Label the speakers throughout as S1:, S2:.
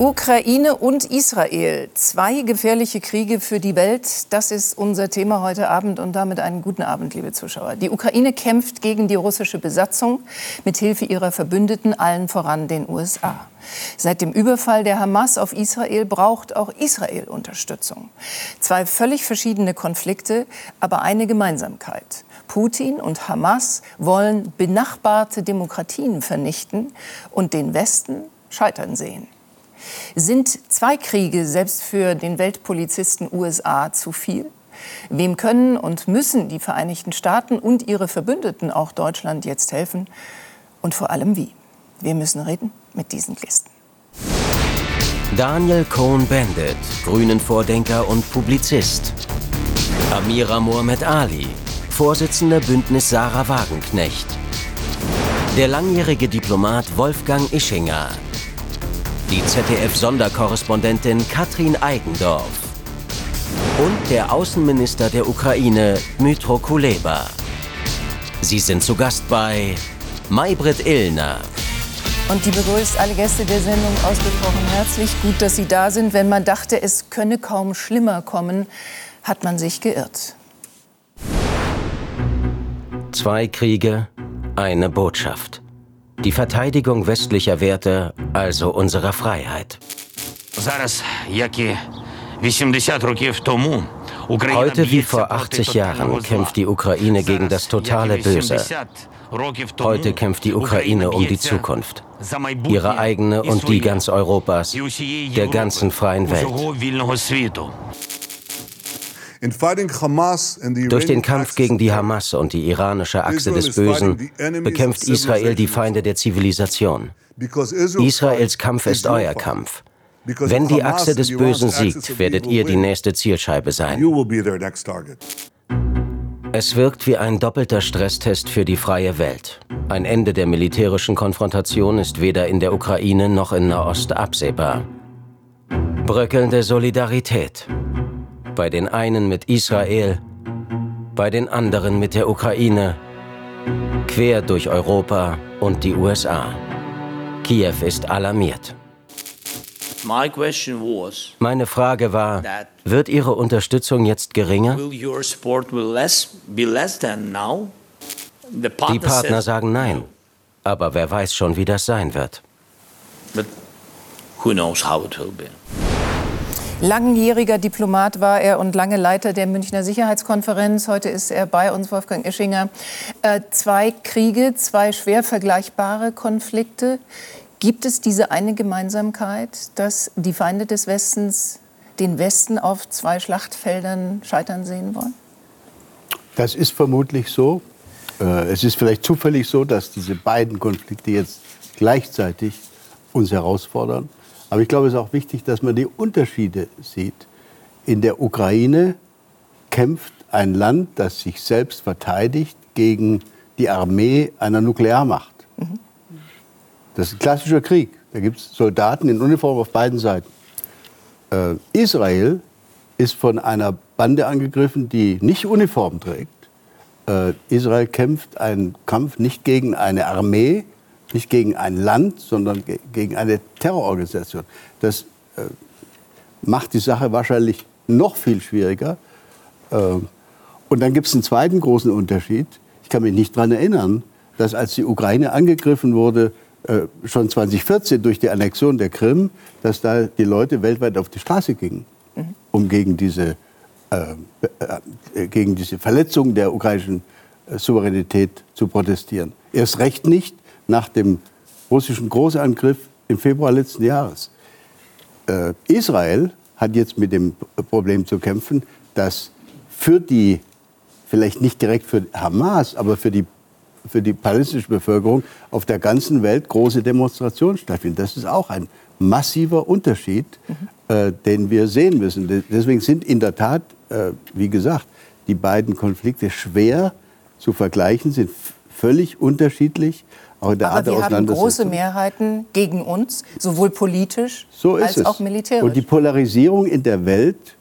S1: Ukraine und Israel. Zwei gefährliche Kriege für die Welt. Das ist unser Thema heute Abend und damit einen guten Abend, liebe Zuschauer. Die Ukraine kämpft gegen die russische Besatzung mit Hilfe ihrer Verbündeten, allen voran den USA. Seit dem Überfall der Hamas auf Israel braucht auch Israel Unterstützung. Zwei völlig verschiedene Konflikte, aber eine Gemeinsamkeit. Putin und Hamas wollen benachbarte Demokratien vernichten und den Westen scheitern sehen. Sind zwei Kriege selbst für den Weltpolizisten USA zu viel? Wem können und müssen die Vereinigten Staaten und ihre Verbündeten, auch Deutschland, jetzt helfen? Und vor allem wie? Wir müssen reden mit diesen Gästen.
S2: Daniel Cohn-Bendit, Grünen-Vordenker und Publizist. Amira Mohamed Ali, Vorsitzender Bündnis Sarah Wagenknecht. Der langjährige Diplomat Wolfgang Ischinger, die ZDF-Sonderkorrespondentin Katrin Eigendorf und der Außenminister der Ukraine, Dmytro Kuleba. Sie sind zu Gast bei Maybrit Illner.
S1: Und die begrüßt alle Gäste der Sendung ausgesprochen herzlich. Gut, dass Sie da sind. Wenn man dachte, es könne kaum schlimmer kommen, hat man sich geirrt.
S2: Zwei Kriege, eine Botschaft. Die Verteidigung westlicher Werte, also unserer Freiheit. Heute wie vor 80 Jahren kämpft die Ukraine gegen das totale Böse. Heute kämpft die Ukraine um die Zukunft. Ihre eigene und die ganz Europas, der ganzen freien Welt. Durch den Kampf gegen die Hamas und die iranische Achse des Bösen bekämpft Israel die Feinde der Zivilisation. Israels Kampf ist euer Kampf. Wenn die Achse des Bösen siegt, werdet ihr die nächste Zielscheibe sein. Es wirkt wie ein doppelter Stresstest für die freie Welt. Ein Ende der militärischen Konfrontation ist weder in der Ukraine noch in Nahost absehbar. Bröckelnde Solidarität, bei den einen mit Israel, bei den anderen mit der Ukraine, quer durch Europa und die USA. Kiew ist alarmiert. Meine Frage war, wird Ihre Unterstützung jetzt geringer? Die Partner sagen nein, aber wer weiß schon, wie das sein wird. But who knows how it will be.
S1: Langjähriger Diplomat war er und lange Leiter der Münchner Sicherheitskonferenz. Heute ist er bei uns, Wolfgang Ischinger. Äh, zwei Kriege, zwei schwer vergleichbare Konflikte. Gibt es diese eine Gemeinsamkeit, dass die Feinde des Westens den Westen auf zwei Schlachtfeldern scheitern sehen wollen?
S3: Das ist vermutlich so. Äh, es ist vielleicht zufällig so, dass diese beiden Konflikte jetzt gleichzeitig uns herausfordern. Aber ich glaube, es ist auch wichtig, dass man die Unterschiede sieht. In der Ukraine kämpft ein Land, das sich selbst verteidigt gegen die Armee einer Nuklearmacht. Das ist ein klassischer Krieg. Da gibt es Soldaten in Uniform auf beiden Seiten. Äh, Israel ist von einer Bande angegriffen, die nicht Uniform trägt. Äh, Israel kämpft einen Kampf nicht gegen eine Armee, nicht gegen ein Land, sondern ge gegen eine Terrororganisation. Das äh, macht die Sache wahrscheinlich noch viel schwieriger. Äh, und dann gibt es einen zweiten großen Unterschied. Ich kann mich nicht daran erinnern, dass als die Ukraine angegriffen wurde, äh, schon 2014 durch die Annexion der Krim, dass da die Leute weltweit auf die Straße gingen, mhm. um gegen diese, äh, äh, gegen diese Verletzung der ukrainischen äh, Souveränität zu protestieren. Erst recht nicht, nach dem russischen Großangriff im Februar letzten Jahres. Äh, Israel hat jetzt mit dem Problem zu kämpfen, dass für die, vielleicht nicht direkt für Hamas, aber für die, für die palästinensische Bevölkerung auf der ganzen Welt große Demonstrationen stattfinden. Das ist auch ein massiver Unterschied, mhm. äh, den wir sehen müssen. Deswegen sind in der Tat, äh, wie gesagt, die beiden Konflikte schwer zu vergleichen, sind völlig unterschiedlich.
S1: Auch in der Aber Art wir haben große Mehrheiten gegen uns, sowohl politisch
S3: so
S1: als auch militärisch.
S3: Und die Polarisierung in der Welt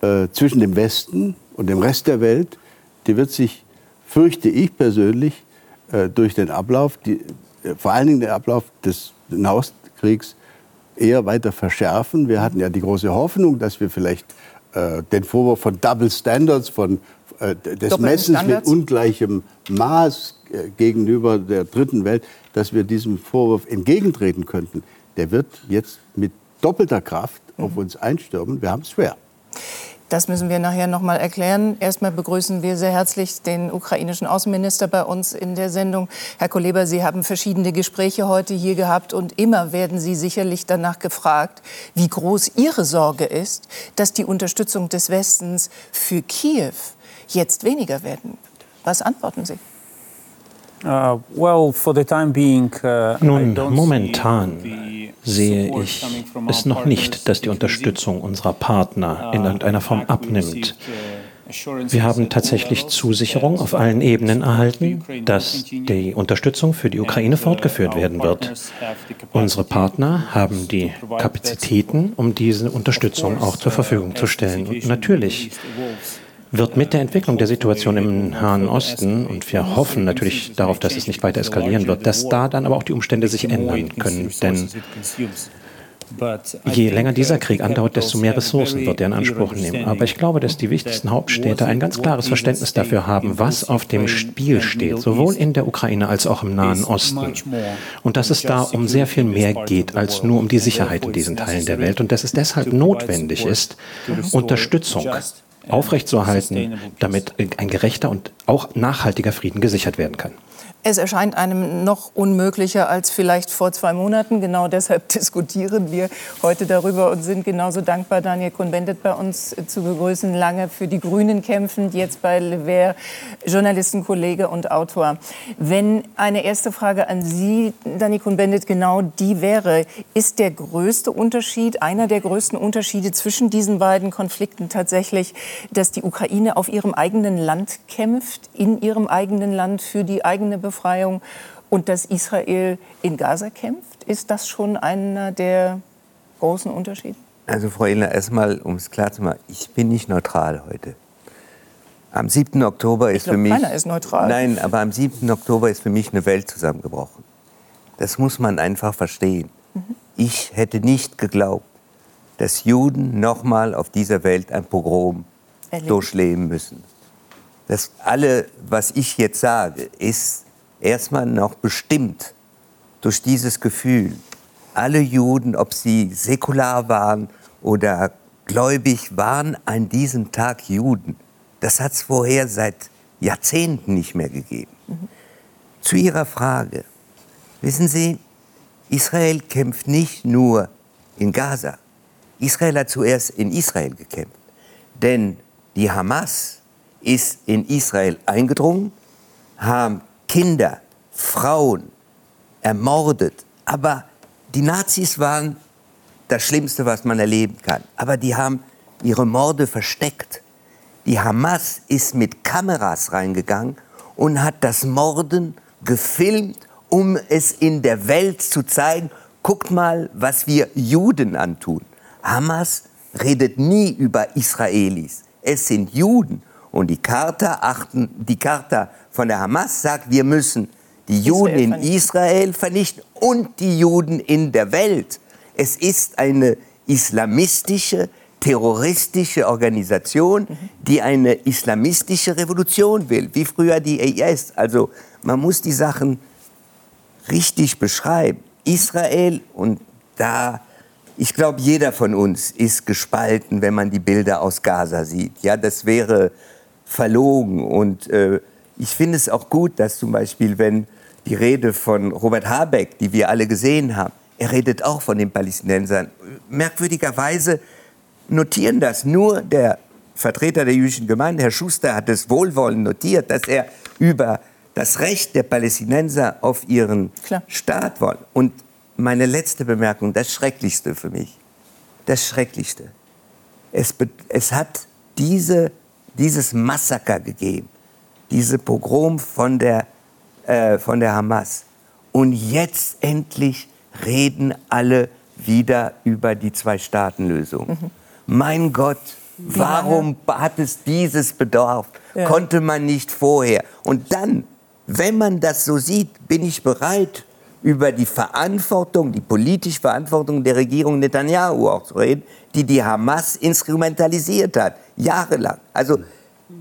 S3: äh, zwischen dem Westen und dem Rest der Welt, die wird sich, fürchte ich persönlich, äh, durch den Ablauf, die, äh, vor allen Dingen den Ablauf des Nahostkriegs, eher weiter verschärfen. Wir hatten ja die große Hoffnung, dass wir vielleicht äh, den Vorwurf von Double Standards, von äh, des Messens mit ungleichem Maß äh, gegenüber der dritten Welt, dass wir diesem Vorwurf entgegentreten könnten. Der wird jetzt mit doppelter Kraft auf mhm. uns einstürmen. Wir haben es schwer.
S1: Das müssen wir nachher noch mal erklären. Erstmal begrüßen wir sehr herzlich den ukrainischen Außenminister bei uns in der Sendung. Herr Koleber, Sie haben verschiedene Gespräche heute hier gehabt und immer werden Sie sicherlich danach gefragt, wie groß Ihre Sorge ist, dass die Unterstützung des Westens für Kiew jetzt weniger werden wird. Was antworten Sie?
S4: Uh, uh, Nun, momentan sehe ich es noch nicht, dass die Unterstützung unserer Partner in uh, irgendeiner Form abnimmt. Wir haben tatsächlich Zusicherung auf allen Ebenen erhalten, dass die Unterstützung für die Ukraine fortgeführt werden wird. Unsere Partner haben die Kapazitäten, um diese Unterstützung auch zur Verfügung zu stellen. Und natürlich wird mit der Entwicklung der Situation im Nahen Osten, und wir hoffen natürlich darauf, dass es nicht weiter eskalieren wird, dass da dann aber auch die Umstände sich ändern können. Denn Je länger dieser Krieg andauert, desto mehr Ressourcen wird er in Anspruch nehmen. Aber ich glaube, dass die wichtigsten Hauptstädte ein ganz klares Verständnis dafür haben, was auf dem Spiel steht, sowohl in der Ukraine als auch im Nahen Osten. Und dass es da um sehr viel mehr geht als nur um die Sicherheit in diesen Teilen der Welt und dass es deshalb notwendig ist, Unterstützung aufrechtzuerhalten, damit ein gerechter und auch nachhaltiger Frieden gesichert werden kann.
S1: Es erscheint einem noch unmöglicher als vielleicht vor zwei Monaten. Genau deshalb diskutieren wir heute darüber und sind genauso dankbar, Daniel Cohn-Bendit bei uns zu begrüßen. Lange für die Grünen kämpfend, jetzt bei Lever, Journalistenkollege und Autor. Wenn eine erste Frage an Sie, Daniel Cohn-Bendit, genau die wäre, ist der größte Unterschied, einer der größten Unterschiede zwischen diesen beiden Konflikten tatsächlich, dass die Ukraine auf ihrem eigenen Land kämpft, in ihrem eigenen Land für die eigene Bevölkerung? Befreiung und dass Israel in Gaza kämpft? Ist das schon einer der großen Unterschiede?
S5: Also Frau Ehler, erstmal, um es klar zu machen, ich bin nicht neutral heute. Am 7. Oktober ist glaub, für mich...
S1: Keiner ist neutral.
S5: Nein, aber am 7. Oktober ist für mich eine Welt zusammengebrochen. Das muss man einfach verstehen. Mhm. Ich hätte nicht geglaubt, dass Juden nochmal auf dieser Welt ein Pogrom Erleben. durchleben müssen. Das alle, was ich jetzt sage, ist erstmal noch bestimmt durch dieses Gefühl. Alle Juden, ob sie säkular waren oder gläubig, waren an diesem Tag Juden. Das hat es vorher seit Jahrzehnten nicht mehr gegeben. Mhm. Zu Ihrer Frage. Wissen Sie, Israel kämpft nicht nur in Gaza. Israel hat zuerst in Israel gekämpft. Denn die Hamas ist in Israel eingedrungen, haben Kinder, Frauen ermordet. Aber die Nazis waren das Schlimmste, was man erleben kann. Aber die haben ihre Morde versteckt. Die Hamas ist mit Kameras reingegangen und hat das Morden gefilmt, um es in der Welt zu zeigen. Guckt mal, was wir Juden antun. Hamas redet nie über Israelis. Es sind Juden. Und die Charta, achten, die Charta von der Hamas sagt, wir müssen die Juden in Israel vernichten und die Juden in der Welt. Es ist eine islamistische, terroristische Organisation, die eine islamistische Revolution will, wie früher die IS. Also man muss die Sachen richtig beschreiben. Israel und da, ich glaube, jeder von uns ist gespalten, wenn man die Bilder aus Gaza sieht. Ja, das wäre verlogen und äh, ich finde es auch gut, dass zum Beispiel, wenn die Rede von Robert Habeck, die wir alle gesehen haben, er redet auch von den Palästinensern. Merkwürdigerweise notieren das nur der Vertreter der jüdischen Gemeinde, Herr Schuster, hat es wohlwollend notiert, dass er über das Recht der Palästinenser auf ihren Klar. Staat wollen. Und meine letzte Bemerkung, das Schrecklichste für mich, das Schrecklichste. Es, es hat diese, dieses Massaker gegeben diese Pogrom von der, äh, von der Hamas. Und jetzt endlich reden alle wieder über die Zwei-Staaten-Lösung. Mhm. Mein Gott, warum hat es dieses Bedarf? Ja. Konnte man nicht vorher? Und dann, wenn man das so sieht, bin ich bereit, über die Verantwortung, die politische Verantwortung der Regierung Netanyahu auch zu reden, die die Hamas instrumentalisiert hat, jahrelang. Also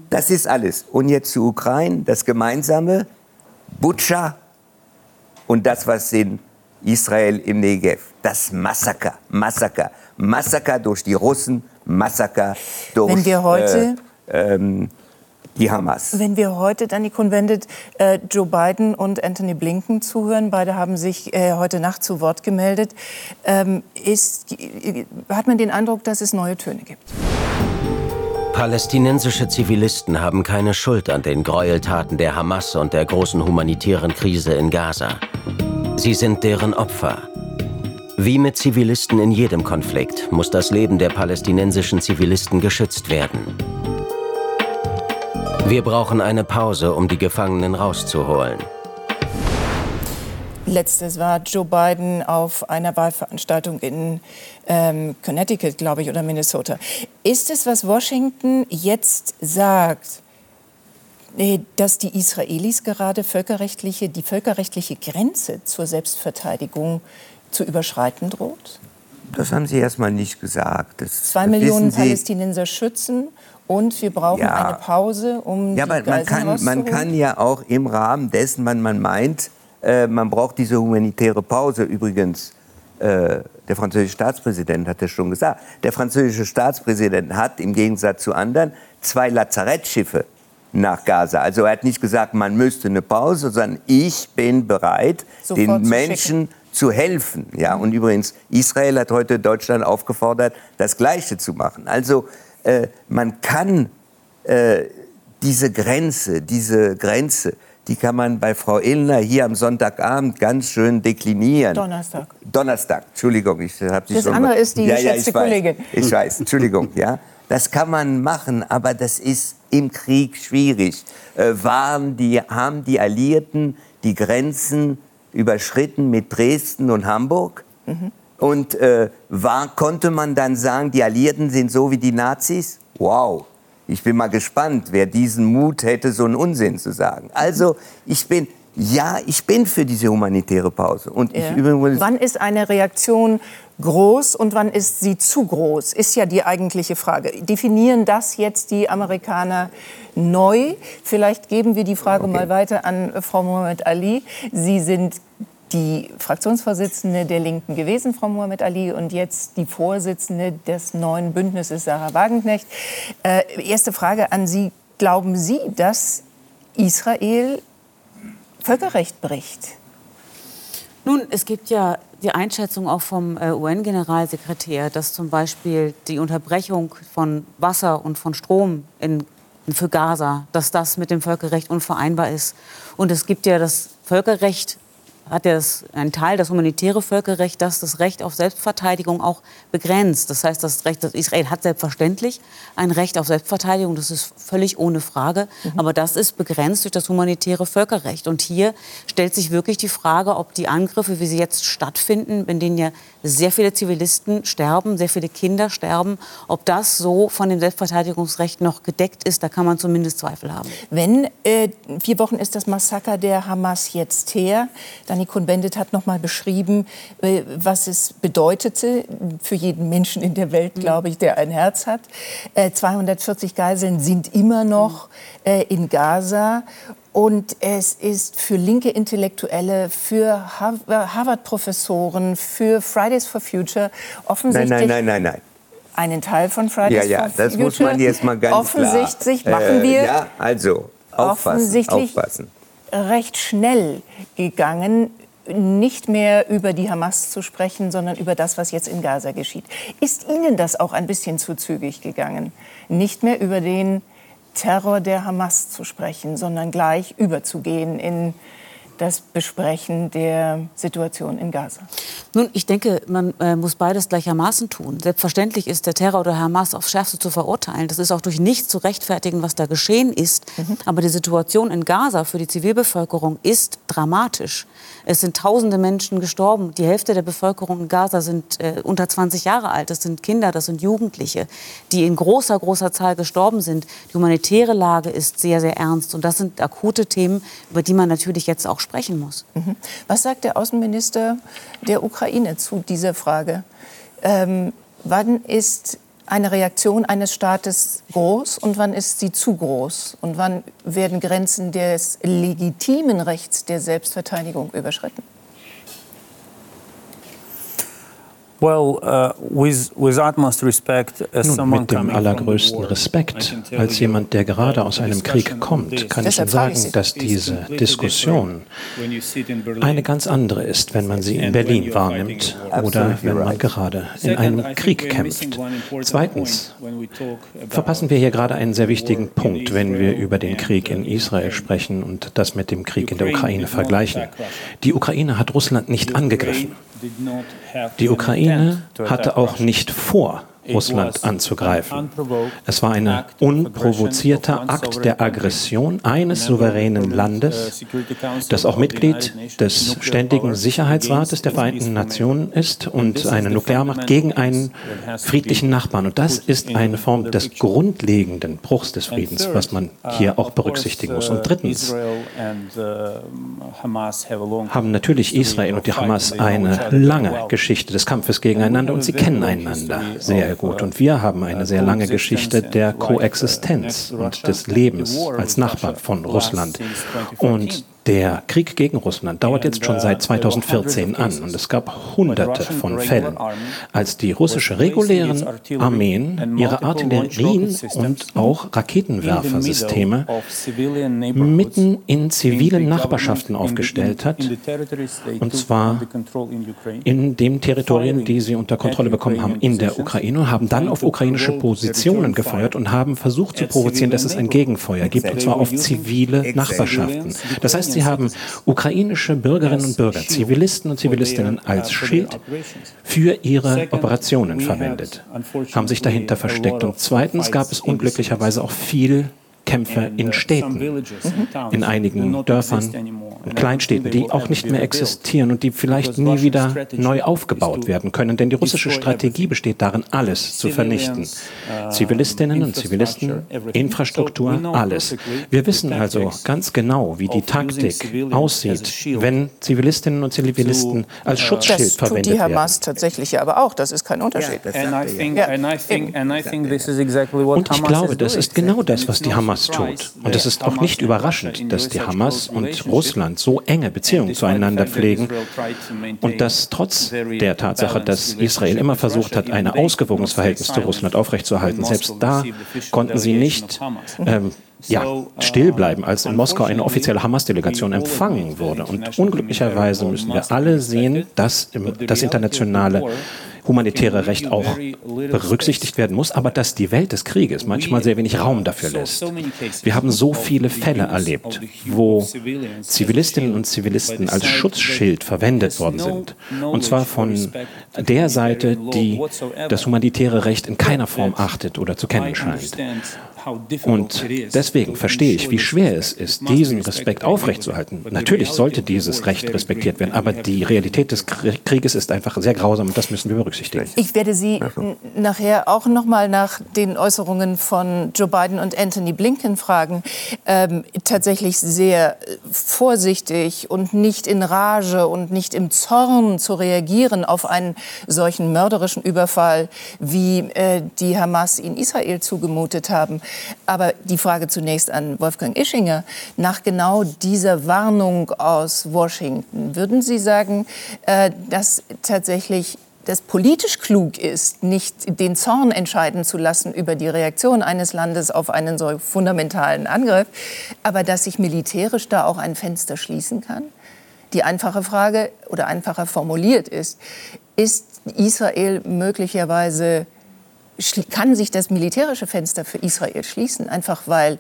S5: das ist alles. Und jetzt zu Ukraine, das Gemeinsame, Butscha und das, was in Israel im Negev, das Massaker, Massaker, Massaker durch die Russen, Massaker durch
S1: Wenn wir heute
S5: äh, ähm, die Hamas.
S1: Wenn wir heute dann die Konventet äh, Joe Biden und Anthony Blinken zuhören, beide haben sich äh, heute Nacht zu Wort gemeldet, ähm, ist, hat man den Eindruck, dass es neue Töne gibt.
S2: Palästinensische Zivilisten haben keine Schuld an den Gräueltaten der Hamas und der großen humanitären Krise in Gaza. Sie sind deren Opfer. Wie mit Zivilisten in jedem Konflikt muss das Leben der palästinensischen Zivilisten geschützt werden. Wir brauchen eine Pause, um die Gefangenen rauszuholen.
S1: Letztes war Joe Biden auf einer Wahlveranstaltung in ähm, Connecticut, glaube ich, oder Minnesota. Ist es, was Washington jetzt sagt, äh, dass die Israelis gerade völkerrechtliche, die völkerrechtliche Grenze zur Selbstverteidigung zu überschreiten droht?
S5: Das haben Sie erstmal nicht gesagt. Das,
S1: Zwei Millionen Palästinenser schützen und wir brauchen ja. eine Pause, um
S5: ja, die aber man kann, man kann ja auch im Rahmen dessen, wenn man meint, äh, man braucht diese humanitäre Pause. Übrigens, äh, der französische Staatspräsident hat das schon gesagt. Der französische Staatspräsident hat im Gegensatz zu anderen zwei Lazarettschiffe nach Gaza. Also er hat nicht gesagt, man müsste eine Pause, sondern ich bin bereit, Sofort den Menschen zu helfen. Ja, und übrigens, Israel hat heute Deutschland aufgefordert, das Gleiche zu machen. Also äh, man kann äh, diese Grenze, diese Grenze, die kann man bei Frau Illner hier am Sonntagabend ganz schön deklinieren.
S1: Donnerstag.
S5: Donnerstag, Entschuldigung, ich habe
S1: Sie Das schon andere ist die ja, geschätzte
S5: ja,
S1: Kollegin.
S5: Weiß, ich weiß, Entschuldigung, ja. Das kann man machen, aber das ist im Krieg schwierig. Äh, waren die, haben die Alliierten die Grenzen überschritten mit Dresden und Hamburg? Mhm. Und äh, war, konnte man dann sagen, die Alliierten sind so wie die Nazis? Wow. Ich bin mal gespannt, wer diesen Mut hätte, so einen Unsinn zu sagen. Also, ich bin, ja, ich bin für diese humanitäre Pause. Und
S1: ja. übrigens wann ist eine Reaktion groß und wann ist sie zu groß? Ist ja die eigentliche Frage. Definieren das jetzt die Amerikaner neu? Vielleicht geben wir die Frage okay. mal weiter an Frau Mohammed Ali. Sie sind die Fraktionsvorsitzende der Linken gewesen, Frau Mohamed Ali, und jetzt die Vorsitzende des neuen Bündnisses, Sarah Wagenknecht. Äh, erste Frage an Sie. Glauben Sie, dass Israel Völkerrecht bricht?
S6: Nun, es gibt ja die Einschätzung auch vom äh, UN-Generalsekretär, dass zum Beispiel die Unterbrechung von Wasser und von Strom in, für Gaza, dass das mit dem Völkerrecht unvereinbar ist. Und es gibt ja das Völkerrecht hat er ein Teil, das humanitäre Völkerrecht, das das Recht auf Selbstverteidigung auch begrenzt. Das heißt, das Recht, das Israel hat selbstverständlich ein Recht auf Selbstverteidigung, das ist völlig ohne Frage, mhm. aber das ist begrenzt durch das humanitäre Völkerrecht. Und hier stellt sich wirklich die Frage, ob die Angriffe, wie sie jetzt stattfinden, in denen ja sehr viele Zivilisten sterben, sehr viele Kinder sterben, ob das so von dem Selbstverteidigungsrecht noch gedeckt ist, da kann man zumindest Zweifel haben.
S1: Wenn äh, vier Wochen ist das Massaker der Hamas jetzt her, Dani Cohn-Bendit hat noch mal beschrieben, äh, was es bedeutete für jeden Menschen in der Welt, glaube ich, der ein Herz hat. Äh, 240 Geiseln sind immer noch äh, in Gaza und es ist für linke Intellektuelle, für Harvard-Professoren, für Fridays for Future offensichtlich.
S5: Nein, nein, nein, nein, nein.
S1: Einen Teil von Fridays
S5: ja, ja,
S1: for Future.
S5: Das muss man jetzt mal ganz
S1: offensichtlich
S5: klar.
S1: machen wir.
S5: Äh, ja, also aufpassen, offensichtlich
S1: aufpassen. Recht schnell gegangen, nicht mehr über die Hamas zu sprechen, sondern über das, was jetzt in Gaza geschieht. Ist Ihnen das auch ein bisschen zu zügig gegangen? Nicht mehr über den Terror der Hamas zu sprechen, sondern gleich überzugehen in das Besprechen der Situation in Gaza?
S6: Nun, ich denke, man äh, muss beides gleichermaßen tun. Selbstverständlich ist der Terror der Hamas aufs Schärfste zu verurteilen. Das ist auch durch nichts zu rechtfertigen, was da geschehen ist. Mhm. Aber die Situation in Gaza für die Zivilbevölkerung ist dramatisch. Es sind tausende Menschen gestorben. Die Hälfte der Bevölkerung in Gaza sind äh, unter 20 Jahre alt. Das sind Kinder, das sind Jugendliche, die in großer, großer Zahl gestorben sind. Die humanitäre Lage ist sehr, sehr ernst. Und das sind akute Themen, über die man natürlich jetzt auch spricht sprechen muss. Mhm.
S1: Was sagt der Außenminister der Ukraine zu dieser Frage? Ähm, wann ist eine Reaktion eines Staates groß und wann ist sie zu groß? Und wann werden Grenzen des legitimen Rechts der Selbstverteidigung überschritten?
S4: Well, uh, with, with respect, Nun, mit dem allergrößten Respekt, als jemand, der gerade aus einem Krieg kommt, kann ich Ihnen sagen, dass diese Diskussion eine ganz andere ist, wenn man sie in Berlin wahrnimmt oder wenn man gerade in einem Krieg kämpft. Zweitens verpassen wir hier gerade einen sehr wichtigen Punkt, wenn wir über den Krieg in Israel sprechen und das mit dem Krieg in der Ukraine vergleichen. Die Ukraine hat Russland nicht angegriffen. Die Ukraine hatte auch nicht vor, Russland anzugreifen. Es war ein unprovozierter Akt der Aggression eines souveränen Landes, das auch Mitglied des Ständigen Sicherheitsrates der Vereinten Nationen ist und eine Nuklearmacht gegen einen friedlichen Nachbarn. Und das ist eine Form des grundlegenden Bruchs des Friedens, was man hier auch berücksichtigen muss. Und drittens haben natürlich Israel und die Hamas eine lange Geschichte des Kampfes gegeneinander und sie kennen einander sehr sehr gut. Und wir haben eine sehr lange Geschichte der Koexistenz und des Lebens als Nachbarn von Russland. Und der Krieg gegen Russland dauert jetzt schon seit 2014 an. und es gab hunderte von Fällen, als die russische regulären Armeen ihre Artillerien und auch Raketenwerfersysteme mitten in zivilen Nachbarschaften aufgestellt hat, und zwar in den Territorien, die sie unter Kontrolle bekommen haben in der Ukraine, und haben dann auf ukrainische Positionen gefeuert und haben versucht zu provozieren, dass es ein Gegenfeuer gibt, und zwar auf zivile Nachbarschaften. Das heißt, Sie haben ukrainische Bürgerinnen und Bürger, Zivilisten und Zivilistinnen als Schild für ihre Operationen verwendet, haben sich dahinter versteckt. Und zweitens gab es unglücklicherweise auch viel Kämpfe in uh, Städten, in einigen Dörfern, in Kleinstädten, die auch nicht mehr existieren und die vielleicht nie wieder neu aufgebaut werden können. Denn die russische Strategie besteht darin, alles zu vernichten. Uh, Zivilistinnen und Zivilisten, Infrastruktur, alles. Wir wissen also ganz genau, wie die Taktik aussieht, wenn Zivilistinnen und Zivilisten als uh, Schutzschild das verwendet werden.
S1: Das tut die Hamas tatsächlich aber auch. Das ist kein Unterschied.
S4: Und ich glaube, das ist genau das, was die Hamas Hamas tut. Und es ist auch nicht überraschend, dass die Hamas und Russland so enge Beziehungen zueinander pflegen und dass trotz der Tatsache, dass Israel immer versucht hat, ein ausgewogenes Verhältnis zu Russland aufrechtzuerhalten, selbst da konnten sie nicht ähm, ja, still bleiben, als in Moskau eine offizielle Hamas-Delegation empfangen wurde. Und unglücklicherweise müssen wir alle sehen, dass das internationale humanitäre Recht auch berücksichtigt werden muss, aber dass die Welt des Krieges manchmal sehr wenig Raum dafür lässt. Wir haben so viele Fälle erlebt, wo Zivilistinnen und Zivilisten als Schutzschild verwendet worden sind. Und zwar von der Seite, die das humanitäre Recht in keiner Form achtet oder zu kennen scheint. Und deswegen verstehe ich, wie schwer es ist, diesen Respekt aufrechtzuerhalten. Natürlich sollte dieses Recht respektiert werden, aber die Realität des Krieges ist einfach sehr grausam und das müssen wir berücksichtigen.
S1: Ich werde Sie nachher auch noch mal nach den Äußerungen von Joe Biden und Anthony Blinken fragen. Ähm, tatsächlich sehr vorsichtig und nicht in Rage und nicht im Zorn zu reagieren auf einen solchen mörderischen Überfall, wie äh, die Hamas in Israel zugemutet haben. Aber die Frage zunächst an Wolfgang Ischinger. Nach genau dieser Warnung aus Washington, würden Sie sagen, äh, dass tatsächlich das politisch klug ist, nicht den Zorn entscheiden zu lassen über die Reaktion eines Landes auf einen so fundamentalen Angriff, aber dass sich militärisch da auch ein Fenster schließen kann? Die einfache Frage oder einfacher formuliert ist, ist Israel möglicherweise kann sich das militärische Fenster für Israel schließen, einfach weil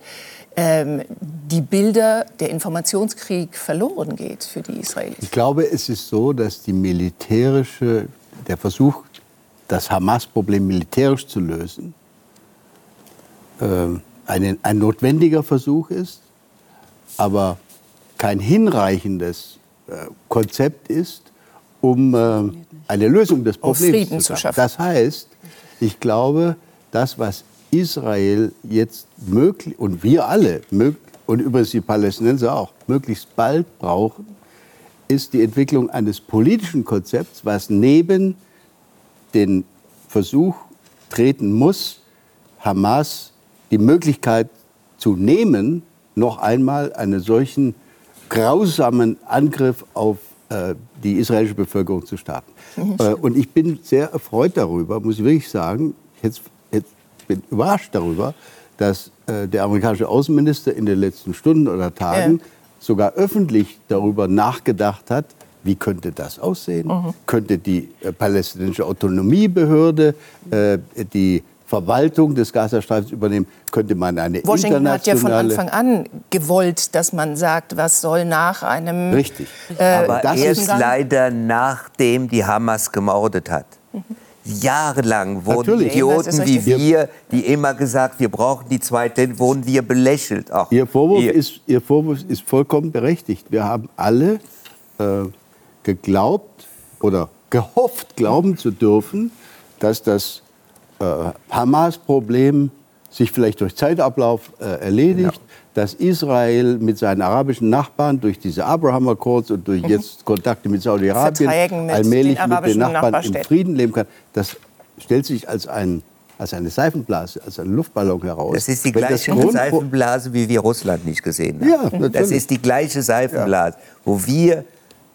S1: ähm, die Bilder, der Informationskrieg verloren geht für die Israelis.
S3: Ich glaube, es ist so, dass die militärische, der Versuch, das Hamas-Problem militärisch zu lösen, äh, ein, ein notwendiger Versuch ist, aber kein hinreichendes äh, Konzept ist, um äh, eine Lösung des Problems zu schaffen. Das heißt, ich glaube, das, was Israel jetzt möglich und wir alle und übrigens die Palästinenser auch möglichst bald brauchen, ist die Entwicklung eines politischen Konzepts, was neben den Versuch treten muss, Hamas die Möglichkeit zu nehmen, noch einmal einen solchen grausamen Angriff auf die israelische Bevölkerung zu starten. Äh, und ich bin sehr erfreut darüber, muss ich wirklich sagen. Jetzt, jetzt bin überrascht darüber, dass äh, der amerikanische Außenminister in den letzten Stunden oder Tagen ja. sogar öffentlich darüber nachgedacht hat, wie könnte das aussehen? Mhm. Könnte die äh, palästinensische Autonomiebehörde äh, die Verwaltung des Gazastreifens übernehmen, könnte man eine
S1: Washington hat ja von Anfang an gewollt, dass man sagt, was soll nach einem...
S3: Richtig.
S5: Äh, Aber das erst leider nachdem die Hamas gemordet hat. Mhm. Jahrelang wurden Natürlich. Idioten wie wir, die immer gesagt, wir brauchen die zweite, wurden wir belächelt.
S3: Ach, Ihr, Vorwurf ihr. Ist, Ihr Vorwurf ist vollkommen berechtigt. Wir haben alle äh, geglaubt oder gehofft, glauben zu dürfen, dass das Hamas-Problem sich vielleicht durch Zeitablauf äh, erledigt, ja. dass Israel mit seinen arabischen Nachbarn durch diese Abraham Accords und durch mhm. jetzt Kontakte mit Saudi-Arabien allmählich den mit den Nachbarn in Frieden leben kann. Das stellt sich als ein als eine Seifenblase, als ein Luftballon heraus.
S5: Das ist die gleiche Seifenblase, wie wir Russland nicht gesehen haben. Ja, natürlich. das ist die gleiche Seifenblase, ja. wo wir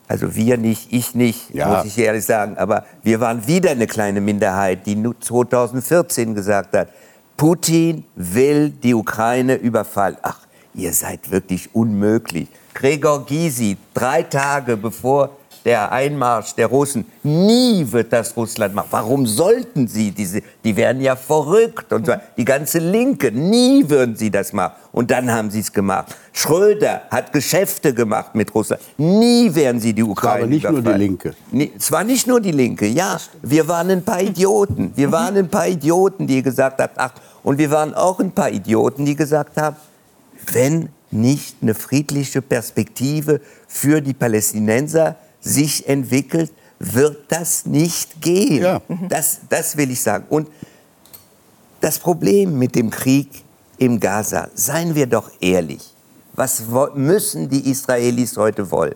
S5: also wir nicht, ich nicht, ja. muss ich ehrlich sagen. Aber wir waren wieder eine kleine Minderheit, die 2014 gesagt hat, Putin will die Ukraine überfallen. Ach, ihr seid wirklich unmöglich. Gregor Gysi, drei Tage bevor der Einmarsch der Russen. Nie wird das Russland machen. Warum sollten sie? Diese, die werden ja verrückt. Und zwar die ganze Linke. Nie würden sie das machen. Und dann haben sie es gemacht. Schröder hat Geschäfte gemacht mit Russland. Nie werden sie die Ukraine
S3: Aber nicht überfallen. nur die Linke.
S5: Es war nicht nur die Linke, ja. Wir waren ein paar Idioten. Wir waren ein paar Idioten, die gesagt haben, ach, und wir waren auch ein paar Idioten, die gesagt haben, wenn nicht eine friedliche Perspektive für die Palästinenser sich entwickelt, wird das nicht gehen. Ja. Das, das will ich sagen. Und das Problem mit dem Krieg im Gaza, seien wir doch ehrlich, was müssen die Israelis heute wollen?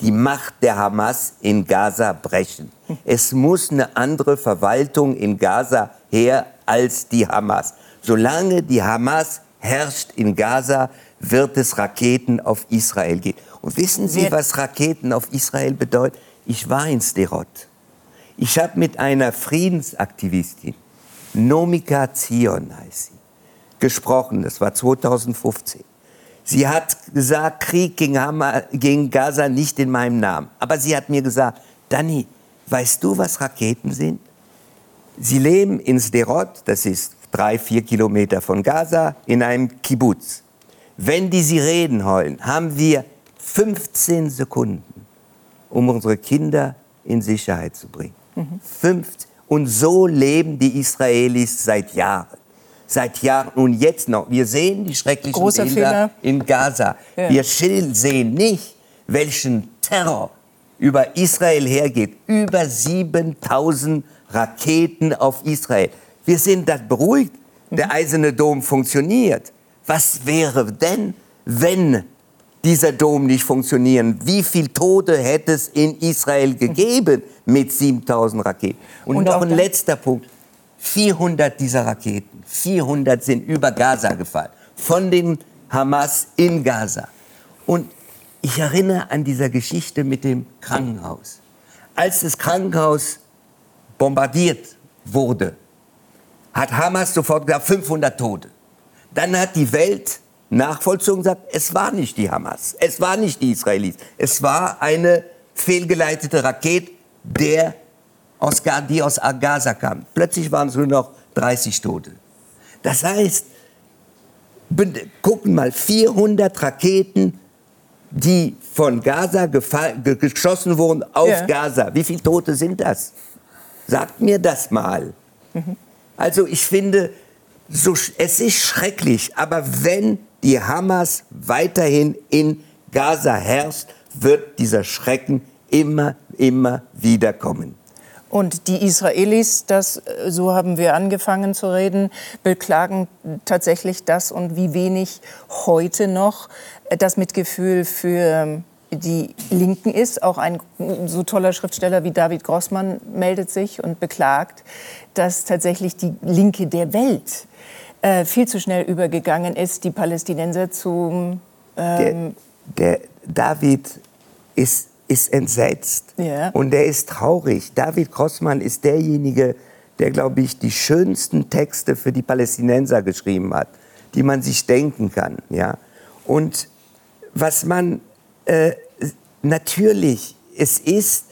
S5: Die Macht der Hamas in Gaza brechen. Es muss eine andere Verwaltung in Gaza her als die Hamas. Solange die Hamas herrscht in Gaza, wird es Raketen auf Israel geben. Und wissen Sie, was Raketen auf Israel bedeuten? Ich war in Sderot. Ich habe mit einer Friedensaktivistin, Nomika Zion heißt sie, gesprochen. Das war 2015. Sie hat gesagt, Krieg gegen, Hammer, gegen Gaza nicht in meinem Namen. Aber sie hat mir gesagt, Dani, weißt du, was Raketen sind? Sie leben in Sderot, das ist drei, vier Kilometer von Gaza, in einem Kibbutz. Wenn die Sirenen heulen, haben wir 15 Sekunden, um unsere Kinder in Sicherheit zu bringen. Mhm. 15. Und so leben die Israelis seit Jahren. Seit Jahren und jetzt noch. Wir sehen die schrecklichen Großer Bilder Fehler. in Gaza. Ja. Wir sehen nicht, welchen Terror über Israel hergeht. Über 7000 Raketen auf Israel. Wir sind da beruhigt. Der mhm. Eiserne Dom funktioniert. Was wäre denn, wenn dieser Dom nicht funktionieren? Wie viele Tote hätte es in Israel gegeben mit 7000 Raketen? Und, Und noch ein letzter Punkt. 400 dieser Raketen, 400 sind über Gaza gefallen, von den Hamas in Gaza. Und ich erinnere an dieser Geschichte mit dem Krankenhaus. Als das Krankenhaus bombardiert wurde, hat Hamas sofort gesagt, 500 Tote. Dann hat die Welt nachvollzogen sagt, es war nicht die Hamas, es war nicht die Israelis, es war eine fehlgeleitete Rakete, der aus, die aus Gaza kam. Plötzlich waren es nur noch 30 Tote. Das heißt, gucken mal, 400 Raketen, die von Gaza geschossen wurden auf ja. Gaza. Wie viele Tote sind das? Sagt mir das mal. Mhm. Also ich finde, so, es ist schrecklich, aber wenn die Hamas weiterhin in Gaza herrscht, wird dieser Schrecken immer, immer wieder kommen.
S1: Und die Israelis, das, äh, so haben wir angefangen zu reden, beklagen tatsächlich das und wie wenig heute noch das Mitgefühl für die Linken ist. Auch ein so toller Schriftsteller wie David Grossmann meldet sich und beklagt, dass tatsächlich die Linke der Welt äh, viel zu schnell übergegangen ist, die Palästinenser zum...
S5: Ähm der, der David ist, ist entsetzt ja. und er ist traurig. David Grossmann ist derjenige, der, glaube ich, die schönsten Texte für die Palästinenser geschrieben hat, die man sich denken kann. Ja? Und was man äh, natürlich, es ist,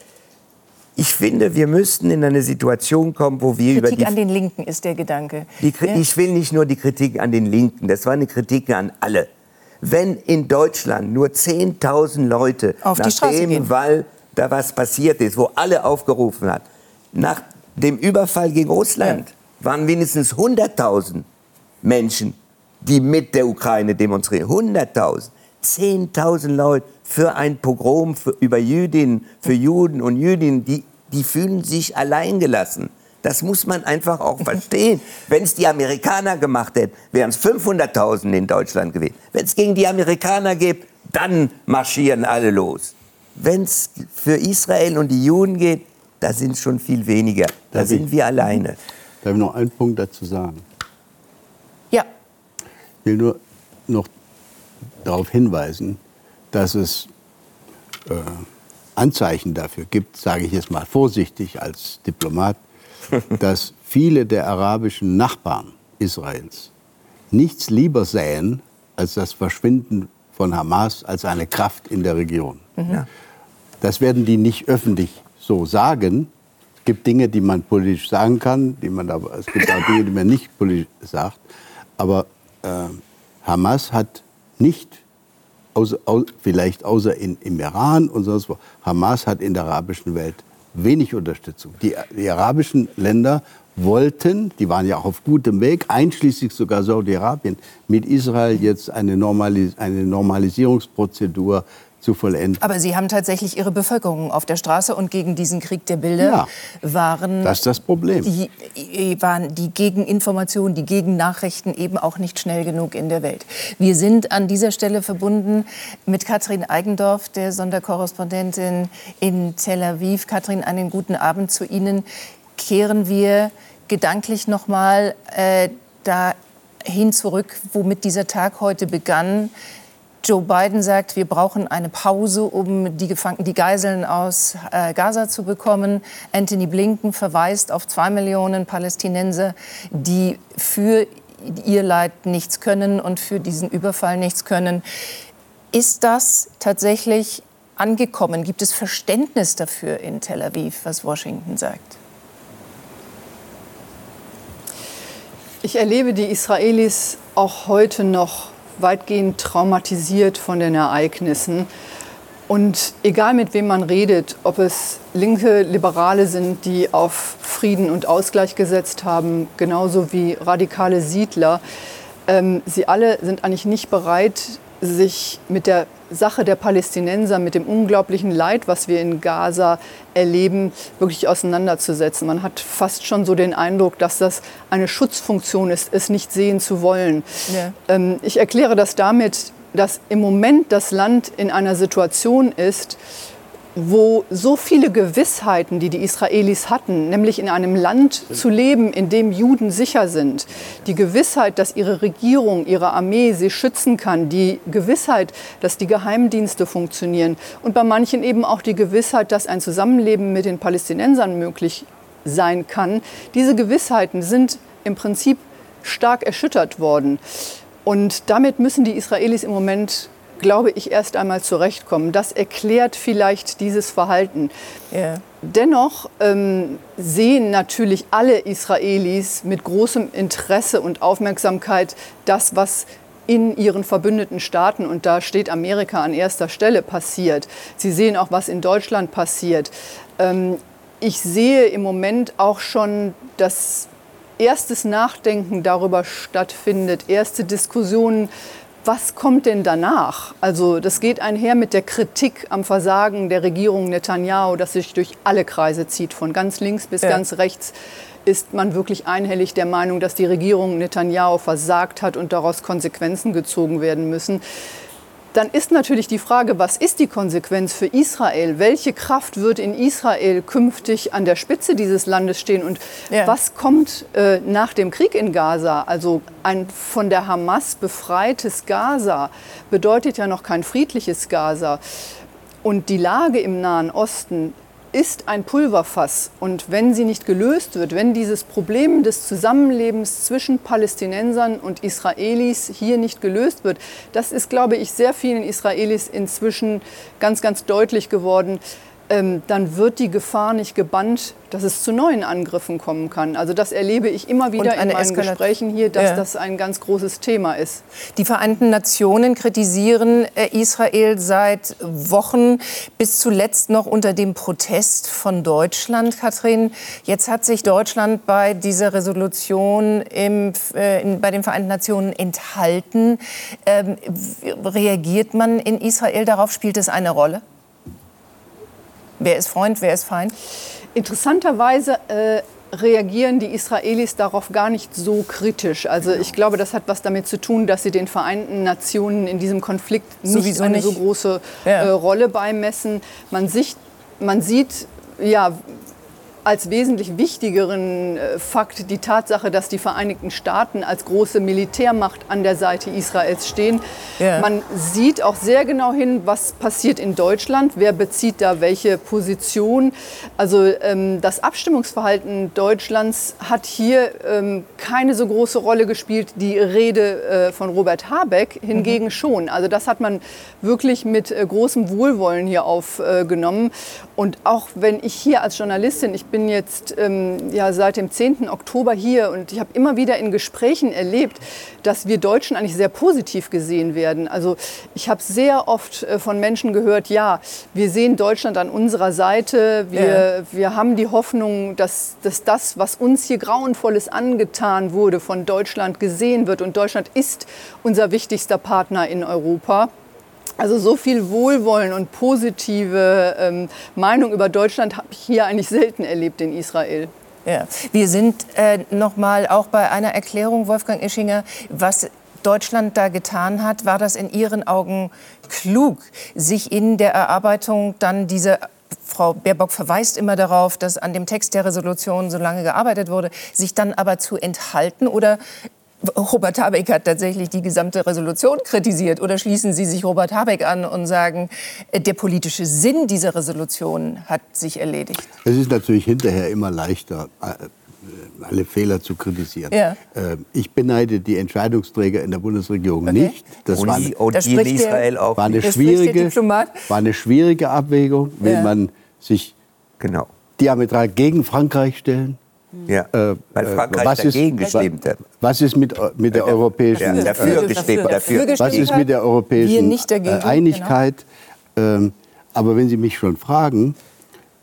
S5: ich finde, wir müssten in eine Situation kommen, wo wir
S1: Kritik
S5: über
S1: die... Kritik an den Linken ist der Gedanke.
S5: Ich will nicht nur die Kritik an den Linken, das war eine Kritik an alle. Wenn in Deutschland nur 10.000 Leute
S1: Auf
S5: nach dem, weil da was passiert ist, wo alle aufgerufen hat, nach dem Überfall gegen Russland ja. waren mindestens 100.000 Menschen, die mit der Ukraine demonstrieren. 100.000. 10.000 Leute für ein Pogrom für, über Jüdinnen, für Juden und Jüdinnen, die, die fühlen sich alleingelassen. Das muss man einfach auch verstehen. Wenn es die Amerikaner gemacht hätten, wären es 500.000 in Deutschland gewesen. Wenn es gegen die Amerikaner geht, dann marschieren alle los. Wenn es für Israel und die Juden geht, da sind es schon viel weniger. Da Darf sind ich, wir alleine.
S3: Darf ich noch einen Punkt dazu sagen?
S1: Ja.
S3: Ich will nur noch darauf hinweisen, dass es äh, Anzeichen dafür gibt, sage ich jetzt mal vorsichtig als Diplomat, dass viele der arabischen Nachbarn Israels nichts lieber sähen als das Verschwinden von Hamas als eine Kraft in der Region. Mhm. Das werden die nicht öffentlich so sagen. Es gibt Dinge, die man politisch sagen kann, die man aber, es gibt auch Dinge, die man nicht politisch sagt. Aber äh, Hamas hat nicht, außer, au, vielleicht außer in, im Iran und sonst wo, Hamas hat in der arabischen Welt wenig Unterstützung. Die, die arabischen Länder wollten, die waren ja auch auf gutem Weg, einschließlich sogar Saudi-Arabien, mit Israel jetzt eine, Normalis eine Normalisierungsprozedur zu vollenden.
S1: Aber Sie haben tatsächlich Ihre Bevölkerung auf der Straße und gegen diesen Krieg der Bilder ja, waren.
S3: Das ist das Problem.
S1: Die, waren die Gegeninformationen, die Gegennachrichten eben auch nicht schnell genug in der Welt. Wir sind an dieser Stelle verbunden mit Katrin Eigendorf, der Sonderkorrespondentin in Tel Aviv. Katrin, einen guten Abend zu Ihnen. Kehren wir gedanklich noch mal äh, dahin zurück, womit dieser Tag heute begann Joe Biden sagt, wir brauchen eine Pause, um die, Gefang die Geiseln aus äh, Gaza zu bekommen. Anthony Blinken verweist auf zwei Millionen Palästinenser, die für ihr Leid nichts können und für diesen Überfall nichts können. Ist das tatsächlich angekommen? Gibt es Verständnis dafür in Tel Aviv, was Washington sagt?
S7: Ich erlebe die Israelis auch heute noch weitgehend traumatisiert von den Ereignissen. Und egal mit wem man redet, ob es linke Liberale sind, die auf Frieden und Ausgleich gesetzt haben, genauso wie radikale Siedler, ähm, sie alle sind eigentlich nicht bereit, sich mit der Sache der Palästinenser, mit dem unglaublichen Leid, was wir in Gaza erleben, wirklich auseinanderzusetzen. Man hat fast schon so den Eindruck, dass das eine Schutzfunktion ist, es nicht sehen zu wollen. Ja. Ähm, ich erkläre das damit, dass im Moment das Land in einer Situation ist, wo so viele Gewissheiten, die die Israelis hatten, nämlich in einem Land zu leben, in dem Juden sicher sind, die Gewissheit, dass ihre Regierung, ihre Armee sie schützen kann, die Gewissheit, dass die Geheimdienste funktionieren und bei manchen eben auch die Gewissheit, dass ein Zusammenleben mit den Palästinensern möglich sein kann, diese Gewissheiten sind im Prinzip stark erschüttert worden. Und damit müssen die Israelis im Moment glaube ich, erst einmal zurechtkommen. Das erklärt vielleicht dieses Verhalten. Yeah. Dennoch ähm, sehen natürlich alle Israelis mit großem Interesse und Aufmerksamkeit das, was in ihren verbündeten Staaten, und da steht Amerika an erster Stelle, passiert. Sie sehen auch, was in Deutschland passiert. Ähm, ich sehe im Moment auch schon, dass erstes Nachdenken darüber stattfindet, erste Diskussionen was kommt denn danach? Also das geht einher mit der Kritik am Versagen der Regierung Netanyahu, das sich durch alle Kreise zieht, von ganz links bis ja. ganz rechts ist man wirklich einhellig der Meinung, dass die Regierung Netanyahu versagt hat und daraus Konsequenzen gezogen werden müssen. Dann ist natürlich die Frage, was ist die Konsequenz für Israel? Welche Kraft wird in Israel künftig an der Spitze dieses Landes stehen? Und ja. was kommt äh, nach dem Krieg in Gaza? Also ein von der Hamas befreites Gaza bedeutet ja noch kein friedliches Gaza. Und die Lage im Nahen Osten ist ein Pulverfass. Und wenn sie nicht gelöst wird, wenn dieses Problem des Zusammenlebens zwischen Palästinensern und Israelis hier nicht gelöst wird, das ist, glaube ich, sehr vielen Israelis inzwischen ganz, ganz deutlich geworden, ähm, dann wird die Gefahr nicht gebannt, dass es zu neuen Angriffen kommen kann. Also das erlebe ich immer wieder in meinen Eskalation. Gesprächen hier, dass ja. das ein ganz großes Thema ist.
S1: Die Vereinten Nationen kritisieren äh, Israel seit Wochen, bis zuletzt noch unter dem Protest von Deutschland, Katrin. Jetzt hat sich Deutschland bei dieser Resolution im, äh, bei den Vereinten Nationen enthalten. Ähm, reagiert man in Israel darauf? Spielt es eine Rolle? Wer ist Freund, wer ist Feind?
S7: Interessanterweise äh, reagieren die Israelis darauf gar nicht so kritisch. Also ich glaube, das hat was damit zu tun, dass sie den Vereinten Nationen in diesem Konflikt nicht Sowieso eine nicht. so große ja. äh, Rolle beimessen. Man, sich, man sieht, ja, als wesentlich wichtigeren äh, Fakt die Tatsache, dass die Vereinigten Staaten als große Militärmacht an der Seite Israels stehen. Ja. Man sieht auch sehr genau hin, was passiert in Deutschland, wer bezieht da welche Position. Also ähm, das Abstimmungsverhalten Deutschlands hat hier ähm, keine so große Rolle gespielt. Die Rede äh, von Robert Habeck hingegen mhm. schon. Also das hat man wirklich mit äh, großem Wohlwollen hier aufgenommen. Und auch wenn ich hier als Journalistin, ich bin jetzt ähm, ja, seit dem 10. Oktober hier und ich habe immer wieder in Gesprächen erlebt, dass wir Deutschen eigentlich sehr positiv gesehen werden. Also ich habe sehr oft äh, von Menschen gehört, ja, wir sehen Deutschland an unserer Seite, wir, ja. wir haben die Hoffnung, dass, dass das, was uns hier grauenvolles angetan wurde, von Deutschland gesehen wird. Und Deutschland ist unser wichtigster Partner in Europa. Also so viel Wohlwollen und positive ähm, Meinung über Deutschland habe ich hier eigentlich selten erlebt in Israel.
S1: Ja. Wir sind äh, noch mal auch bei einer Erklärung, Wolfgang Ischinger, was Deutschland da getan hat. War das in Ihren Augen klug, sich in der Erarbeitung dann diese Frau Baerbock verweist immer darauf, dass an dem Text der Resolution so lange gearbeitet wurde, sich dann aber zu enthalten? Oder Robert Habeck hat tatsächlich die gesamte Resolution kritisiert. Oder schließen Sie sich Robert Habeck an und sagen, äh, der politische Sinn dieser Resolution hat sich erledigt?
S3: Es ist natürlich hinterher immer leichter, äh, alle Fehler zu kritisieren. Ja. Äh, ich beneide die Entscheidungsträger in der Bundesregierung okay. nicht.
S5: Das, war,
S3: in Israel auch war eine, schwierige, war eine schwierige Abwägung, wenn ja. man sich genau. diametral gegen Frankreich stellen
S5: ja, äh, weil äh, Frankreich was dagegen ist, gestimmt hat.
S3: Was ist mit, äh, mit der europäischen
S5: ja, dafür, gestimmt, dafür.
S3: dafür. Was ist mit der europäischen dagegen, Einigkeit? Genau. Ähm, aber wenn Sie mich schon fragen,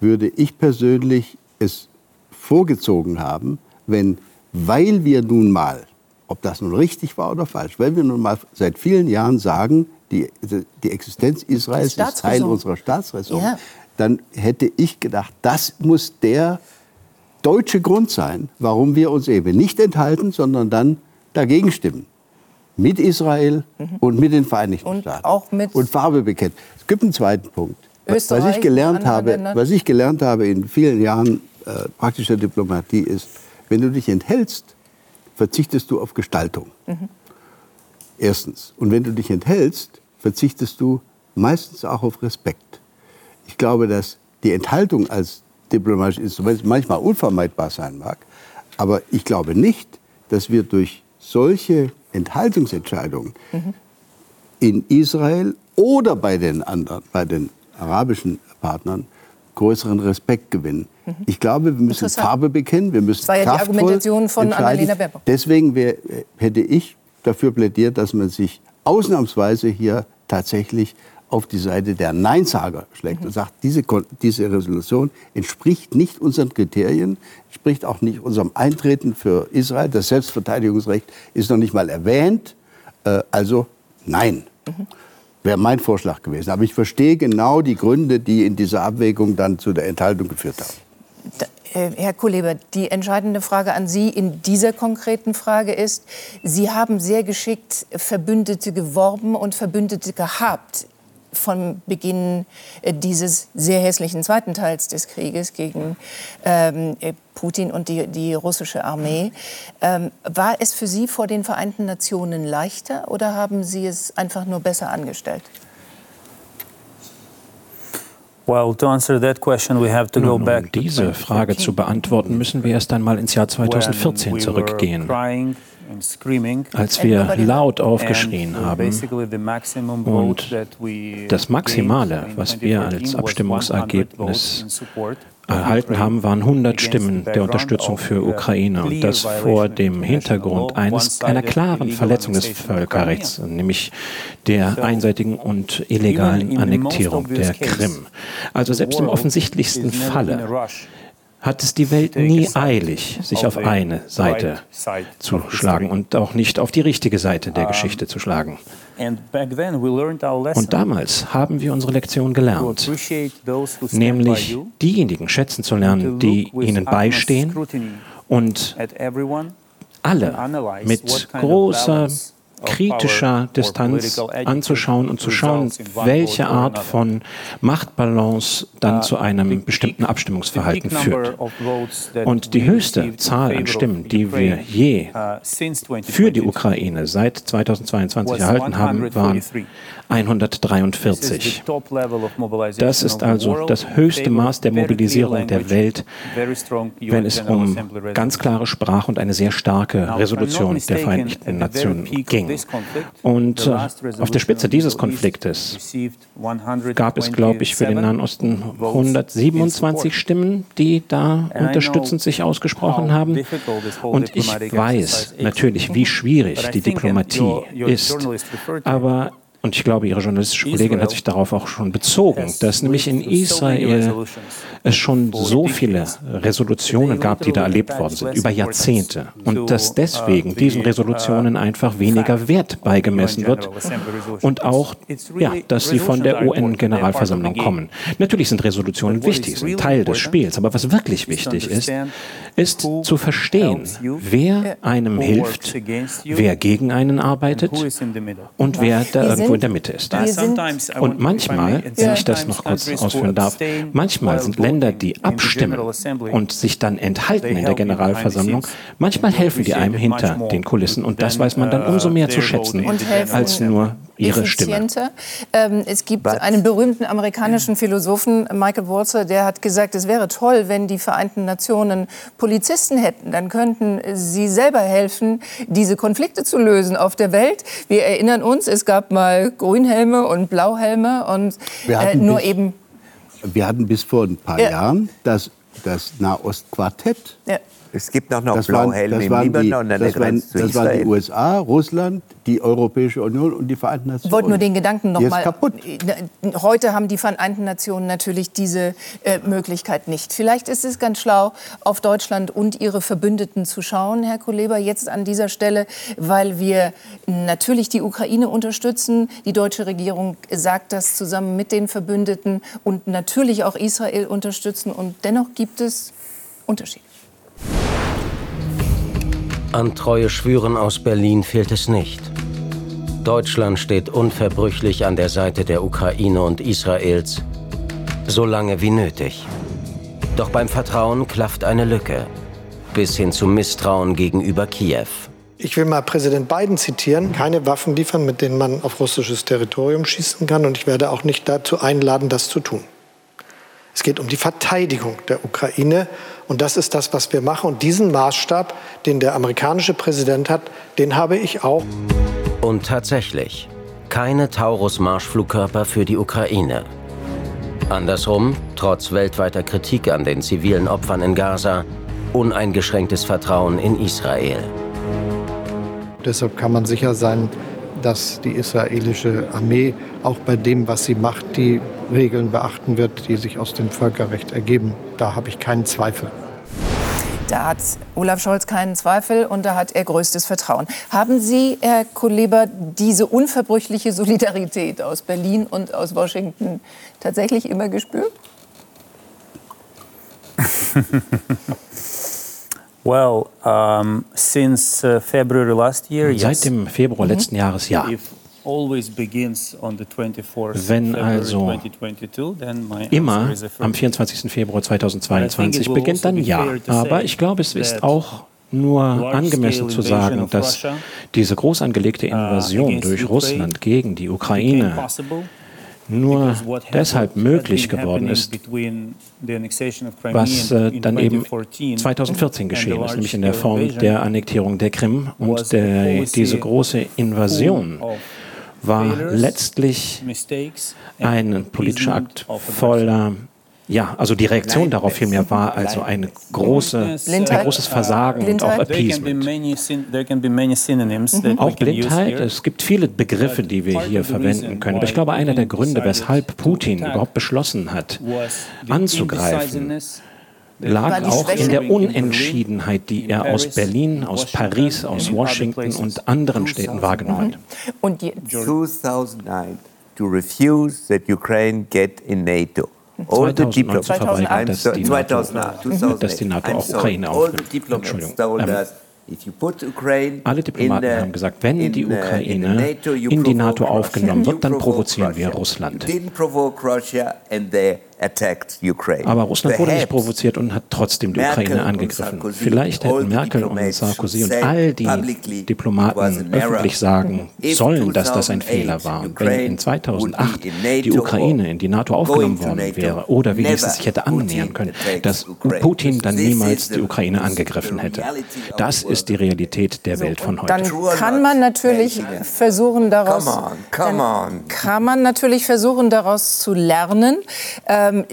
S3: würde ich persönlich es vorgezogen haben, wenn, weil wir nun mal, ob das nun richtig war oder falsch, weil wir nun mal seit vielen Jahren sagen, die, die Existenz Israels ist Teil unserer Staatsräson, ja. dann hätte ich gedacht, das muss der deutsche Grund sein, warum wir uns eben nicht enthalten, sondern dann dagegen stimmen. Mit Israel mhm. und mit den Vereinigten und Staaten. Auch mit und Farbe bekennen. Es gibt einen zweiten Punkt. Österreich was ich gelernt habe, was ich gelernt habe in vielen Jahren äh, praktischer Diplomatie ist, wenn du dich enthältst, verzichtest du auf Gestaltung. Mhm. Erstens. Und wenn du dich enthältst, verzichtest du meistens auch auf Respekt. Ich glaube, dass die Enthaltung als diplomatische Instrument manchmal unvermeidbar sein mag. Aber ich glaube nicht, dass wir durch solche Enthaltungsentscheidungen mhm. in Israel oder bei den anderen, bei den arabischen Partnern größeren Respekt gewinnen. Mhm. Ich glaube, wir müssen Farbe bekennen, wir müssen das war ja die Argumentation von Annalena Baerbock. Deswegen wär, hätte ich dafür plädiert, dass man sich ausnahmsweise hier tatsächlich auf die Seite der Neinsager schlägt mhm. und sagt, diese, diese Resolution entspricht nicht unseren Kriterien, entspricht auch nicht unserem Eintreten für Israel. Das Selbstverteidigungsrecht ist noch nicht mal erwähnt. Äh, also nein. Mhm. Wäre mein Vorschlag gewesen. Aber ich verstehe genau die Gründe, die in dieser Abwägung dann zu der Enthaltung geführt haben
S1: Äh, Herr Kuleba, die entscheidende Frage an Sie in dieser konkreten Frage ist, Sie haben sehr geschickt Verbündete geworben und Verbündete gehabt von Beginn äh, dieses sehr hässlichen zweiten Teils des Krieges gegen ähm, äh, Putin und die, die russische Armee. Ähm, war es für Sie vor den Vereinten Nationen leichter oder haben Sie es einfach nur besser angestellt?
S4: Um diese Frage zu beantworten, müssen wir erst einmal ins Jahr 2014 zurückgehen, als wir laut aufgeschrien haben und das Maximale, was wir als Abstimmungsergebnis erhalten haben, waren 100 Stimmen der Unterstützung für Ukraine. Und das vor dem Hintergrund eines, einer klaren Verletzung des Völkerrechts, nämlich der einseitigen und illegalen Annektierung der Krim. Also selbst im offensichtlichsten Falle hat es die Welt nie eilig, sich auf eine Seite zu schlagen und auch nicht auf die richtige Seite der Geschichte zu schlagen. Und damals haben wir unsere Lektion gelernt, nämlich diejenigen schätzen zu lernen, die ihnen beistehen und alle mit großer kritischer Distanz anzuschauen und zu schauen, welche Art von Machtbalance dann uh, zu einem bestimmten Abstimmungsverhalten führt. Und die höchste Zahl an Stimmen, die wir je uh, für die Ukraine seit 2022 erhalten haben, waren 143. Das ist also das höchste Maß der Mobilisierung der Welt, wenn es um ganz klare Sprache und eine sehr starke Resolution der Vereinten Nationen ging. Und äh, auf der Spitze dieses Konfliktes gab es, glaube ich, für den Nahen Osten 127 Stimmen, die da unterstützend sich ausgesprochen haben. Und ich weiß natürlich, wie schwierig die Diplomatie ist. Aber und ich glaube, Ihre journalistische Kollegin hat sich darauf auch schon bezogen, dass nämlich in Israel es schon so viele Resolutionen gab, die da erlebt worden sind, über Jahrzehnte. Und dass deswegen diesen Resolutionen einfach weniger Wert beigemessen wird und auch, ja, dass sie von der UN-Generalversammlung kommen. Natürlich sind Resolutionen wichtig, sind Teil des Spiels, aber was wirklich wichtig ist, ist zu verstehen, wer einem hilft, wer gegen einen arbeitet und wer da irgendwo in der Mitte ist. Und manchmal, wenn ich das noch kurz ausführen darf, manchmal sind Länder, die abstimmen und sich dann enthalten in der Generalversammlung, manchmal helfen die einem hinter den Kulissen. Und das weiß man dann umso mehr zu schätzen, als nur ihre Stimme.
S1: Ähm, es gibt einen berühmten amerikanischen Philosophen, Michael Walzer, der hat gesagt, es wäre toll, wenn die Vereinten Nationen Polizisten hätten. Dann könnten sie selber helfen, diese Konflikte zu lösen auf der Welt. Wir erinnern uns, es gab mal Grünhelme und Blauhelme und äh, nur bis, eben.
S3: Wir hatten bis vor ein paar ja. Jahren das, das Nahostquartett. Ja.
S5: Es gibt auch noch Blauhelme im Libanon
S3: an der zu Israel. Das waren die USA, Russland, die Europäische Union und die Vereinten Nationen.
S1: Ich wollte nur den Gedanken noch mal. Kaputt. Heute haben die Vereinten Nationen natürlich diese äh, Möglichkeit nicht. Vielleicht ist es ganz schlau, auf Deutschland und ihre Verbündeten zu schauen, Herr Kuleba, jetzt an dieser Stelle, weil wir natürlich die Ukraine unterstützen. Die deutsche Regierung sagt das zusammen mit den Verbündeten und natürlich auch Israel unterstützen. Und dennoch gibt es Unterschiede.
S2: An treue Schwüren aus Berlin fehlt es nicht. Deutschland steht unverbrüchlich an der Seite der Ukraine und Israels, so lange wie nötig. Doch beim Vertrauen klafft eine Lücke, bis hin zum Misstrauen gegenüber Kiew.
S8: Ich will mal Präsident Biden zitieren, keine Waffen liefern, mit denen man auf russisches Territorium schießen kann. Und ich werde auch nicht dazu einladen, das zu tun. Es geht um die Verteidigung der Ukraine. Und das ist das, was wir machen. Und diesen Maßstab, den der amerikanische Präsident hat, den habe ich auch.
S2: Und tatsächlich, keine Taurus-Marschflugkörper für die Ukraine. Andersrum, trotz weltweiter Kritik an den zivilen Opfern in Gaza, uneingeschränktes Vertrauen in Israel.
S8: Deshalb kann man sicher sein, dass die israelische Armee auch bei dem, was sie macht, die Regeln beachten wird, die sich aus dem Völkerrecht ergeben. Da habe ich keinen Zweifel.
S1: Da hat Olaf Scholz keinen Zweifel und da hat er größtes Vertrauen. Haben Sie, Herr Kuleba, diese unverbrüchliche Solidarität aus Berlin und aus Washington tatsächlich immer gespürt?
S4: well, um, since uh, February last year,
S9: yes. Seit dem Februar mhm. letzten Jahres, ja. Wenn also immer am 24. Februar 2022 beginnt, dann ja. Aber ich glaube, es ist auch nur angemessen zu sagen, dass diese groß angelegte uh, Invasion durch Russland gegen die Ukraine nur deshalb möglich geworden ist, was äh, dann eben 2014 geschehen ist, nämlich in der Form der Annektierung der Krim und der, diese große Invasion war letztlich ein politischer Akt voller ja, also die Reaktion darauf vielmehr war also ein, große, ein großes Versagen und auch Appeasement. Mhm. Auch Blindheit, es gibt viele Begriffe, die wir hier verwenden können. Aber ich glaube, einer der Gründe, weshalb Putin überhaupt beschlossen hat, anzugreifen, lag auch in der Unentschiedenheit, die er aus Berlin, aus Paris, aus Washington und anderen Städten wahrgenommen hat.
S5: Und 2009 to refuse that Ukraine get in NATO.
S9: 2009 zu verweigern, dass die NATO, dass die NATO auch Ukraine aufnimmt. Entschuldigung. Ähm, alle Diplomaten haben gesagt, wenn die Ukraine in die NATO aufgenommen wird, dann provozieren wir Russland. Aber Russland wurde nicht provoziert und hat trotzdem die Ukraine angegriffen. Vielleicht hätten Merkel und Sarkozy und all die Diplomaten öffentlich sagen sollen, dass das ein Fehler war. Und wenn in 2008 die Ukraine in die NATO aufgenommen worden wäre oder wenigstens sich hätte annähern können, dass Putin dann niemals die Ukraine angegriffen hätte. Das ist die Realität der Welt von heute.
S1: Dann kann man natürlich versuchen, daraus, kann man natürlich versuchen, daraus zu lernen. Äh, ähm,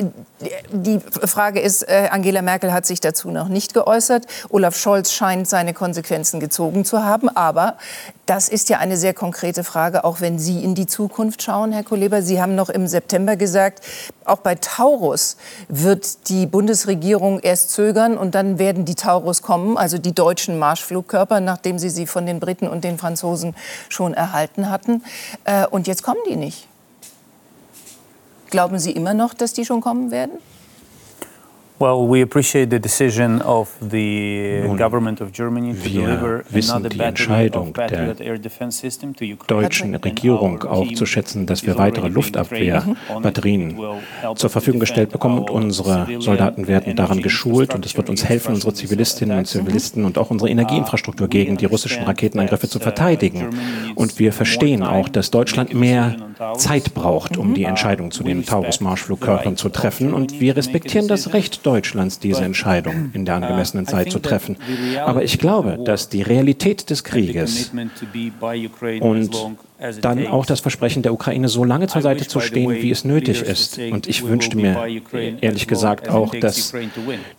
S1: die Frage ist, äh, Angela Merkel hat sich dazu noch nicht geäußert. Olaf Scholz scheint seine Konsequenzen gezogen zu haben. Aber das ist ja eine sehr konkrete Frage, auch wenn Sie in die Zukunft schauen, Herr Koleber. Sie haben noch im September gesagt, auch bei Taurus wird die Bundesregierung erst zögern und dann werden die Taurus kommen, also die deutschen Marschflugkörper, nachdem sie sie von den Briten und den Franzosen schon erhalten hatten. Äh, und jetzt kommen die nicht. Glauben Sie immer noch, dass die schon kommen werden?
S4: Well, we appreciate the decision of the Nun, government of Germany to
S9: deliver another die Entscheidung der deutschen Regierung aufzuschätzen, dass wir weitere Luftabwehrbatterien zur Verfügung gestellt bekommen und unsere Soldaten werden daran geschult und es wird uns helfen, unsere Zivilistinnen und Zivilisten und auch unsere Energieinfrastruktur gegen die russischen Raketenangriffe zu verteidigen. Und wir verstehen auch, dass Deutschland mehr Zeit braucht, um die Entscheidung zu den Taurus-Marschflugkörpern zu treffen. Und wir respektieren das Recht Deutschlands, diese Entscheidung in der angemessenen Zeit zu treffen. Aber ich glaube, dass die Realität des Krieges und dann auch das Versprechen der Ukraine, so lange zur Seite zu stehen, wie es nötig ist. Und ich wünschte mir ehrlich gesagt auch, dass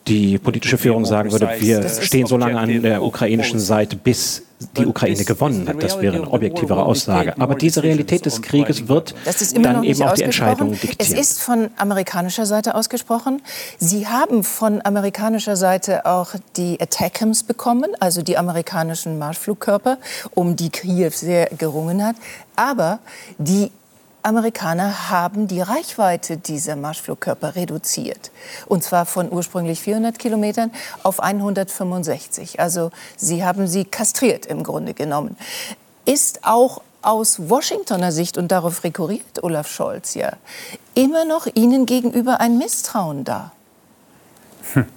S9: die politische Führung sagen würde, wir stehen so lange an der ukrainischen Seite, bis die Ukraine gewonnen hat. Das wäre eine objektivere Aussage. Aber diese Realität des Krieges wird dann eben auch die Entscheidung diktieren.
S1: Es ist von amerikanischer Seite ausgesprochen. Sie haben von amerikanischer Seite auch die Attackams bekommen, also die amerikanischen Marschflugkörper, um die Kiew sehr gerungen hat. Aber die Amerikaner haben die Reichweite dieser Marschflugkörper reduziert. Und zwar von ursprünglich 400 Kilometern auf 165. Also sie haben sie kastriert im Grunde genommen. Ist auch aus Washingtoner Sicht, und darauf rekurriert Olaf Scholz ja, immer noch Ihnen gegenüber ein Misstrauen da? Hm.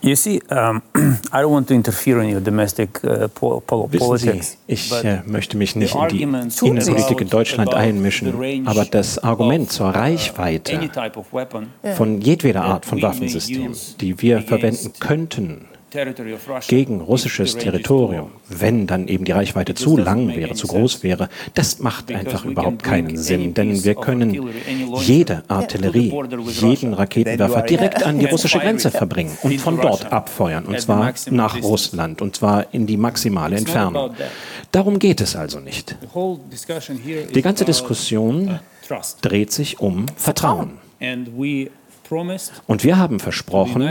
S4: You see, um, I don't want to interfere in your domestic uh, politics.
S9: Sie, ich äh, möchte mich nicht in die Innenpolitik in Deutschland einmischen, aber das Argument zur Reichweite von jedweder Art von Waffensystem, die wir verwenden könnten, gegen russisches Territorium, wenn dann eben die Reichweite zu lang wäre, zu groß wäre, das macht einfach überhaupt keinen Sinn. Denn wir können jede Artillerie, jeden Raketenwerfer direkt an die russische Grenze verbringen und von dort abfeuern. Und zwar nach Russland und zwar in die maximale Entfernung. Darum geht es also nicht. Die ganze Diskussion dreht sich um Vertrauen. Und wir haben versprochen,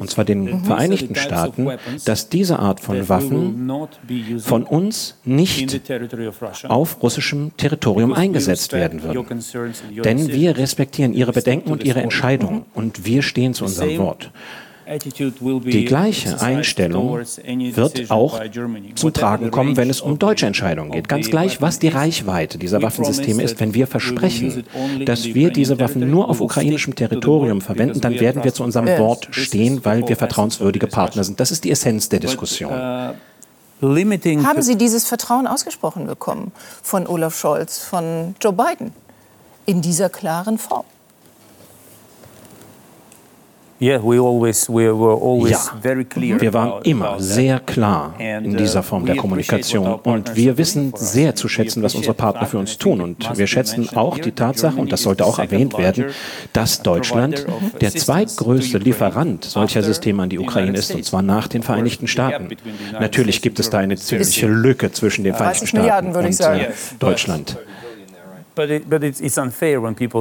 S9: und zwar den Vereinigten Staaten, dass diese Art von Waffen von uns nicht auf russischem Territorium eingesetzt werden würden. Denn wir respektieren ihre Bedenken und ihre Entscheidungen und wir stehen zu unserem Wort. Die gleiche Einstellung wird auch zum Tragen kommen, wenn es um deutsche Entscheidungen geht. Ganz gleich, was die Reichweite dieser Waffensysteme ist. Wenn wir versprechen, dass wir diese Waffen nur auf ukrainischem Territorium verwenden, dann werden wir zu unserem Wort stehen, weil wir vertrauenswürdige Partner sind. Das ist die Essenz der Diskussion.
S1: Haben Sie dieses Vertrauen ausgesprochen bekommen von Olaf Scholz, von Joe Biden in dieser klaren Form?
S9: Ja, wir waren immer sehr klar in uh, dieser Form der Kommunikation. und wir wissen sehr zu schätzen, was unsere Partner für uns tun. Und wir schätzen auch die Tatsache, und das sollte auch erwähnt werden, dass Deutschland der zweitgrößte Lieferant solcher Systeme an die Ukraine ist, und zwar nach den Vereinigten Staaten. Natürlich gibt es da eine ziemliche Lücke zwischen den Vereinigten Staaten und äh, Deutschland.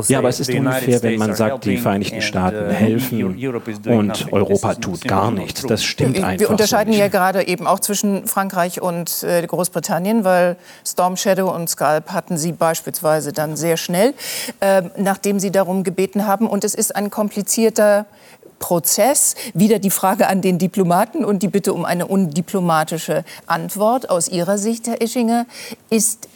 S9: Ja, aber es ist unfair, wenn man sagt, die Vereinigten Staaten uh, helfen und Europa tut gar nichts. Das stimmt einfach.
S1: Wir unterscheiden so ja gerade eben auch zwischen Frankreich und äh, Großbritannien, weil Storm Shadow und Scalp hatten sie beispielsweise dann sehr schnell, äh, nachdem sie darum gebeten haben. Und es ist ein komplizierter Prozess. Wieder die Frage an den Diplomaten und die Bitte um eine undiplomatische Antwort. Aus Ihrer Sicht, Herr Ischinger, ist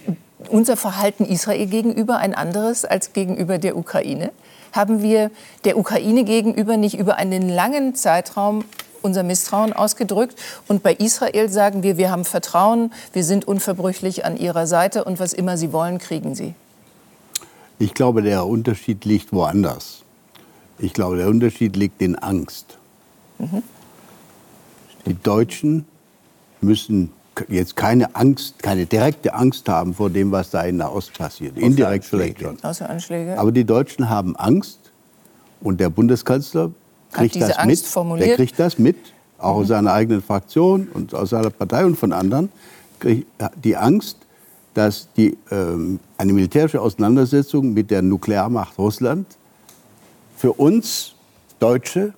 S1: unser Verhalten Israel gegenüber ein anderes als gegenüber der Ukraine? Haben wir der Ukraine gegenüber nicht über einen langen Zeitraum unser Misstrauen ausgedrückt. Und bei Israel sagen wir, wir haben Vertrauen, wir sind unverbrüchlich an ihrer Seite und was immer sie wollen, kriegen sie.
S3: Ich glaube, der Unterschied liegt woanders. Ich glaube, der Unterschied liegt in Angst. Mhm. Die Deutschen müssen jetzt keine Angst, keine direkte Angst haben vor dem, was da in der Ost passiert. Außer Indirekt vielleicht schon.
S1: Außer Anschläge.
S3: Aber die Deutschen haben Angst und der Bundeskanzler kriegt das Angst mit. Formuliert? Der kriegt das mit, auch mhm. aus seiner eigenen Fraktion und aus seiner Partei und von anderen. Die Angst, dass die, ähm, eine militärische Auseinandersetzung mit der Nuklearmacht Russland für uns Deutsche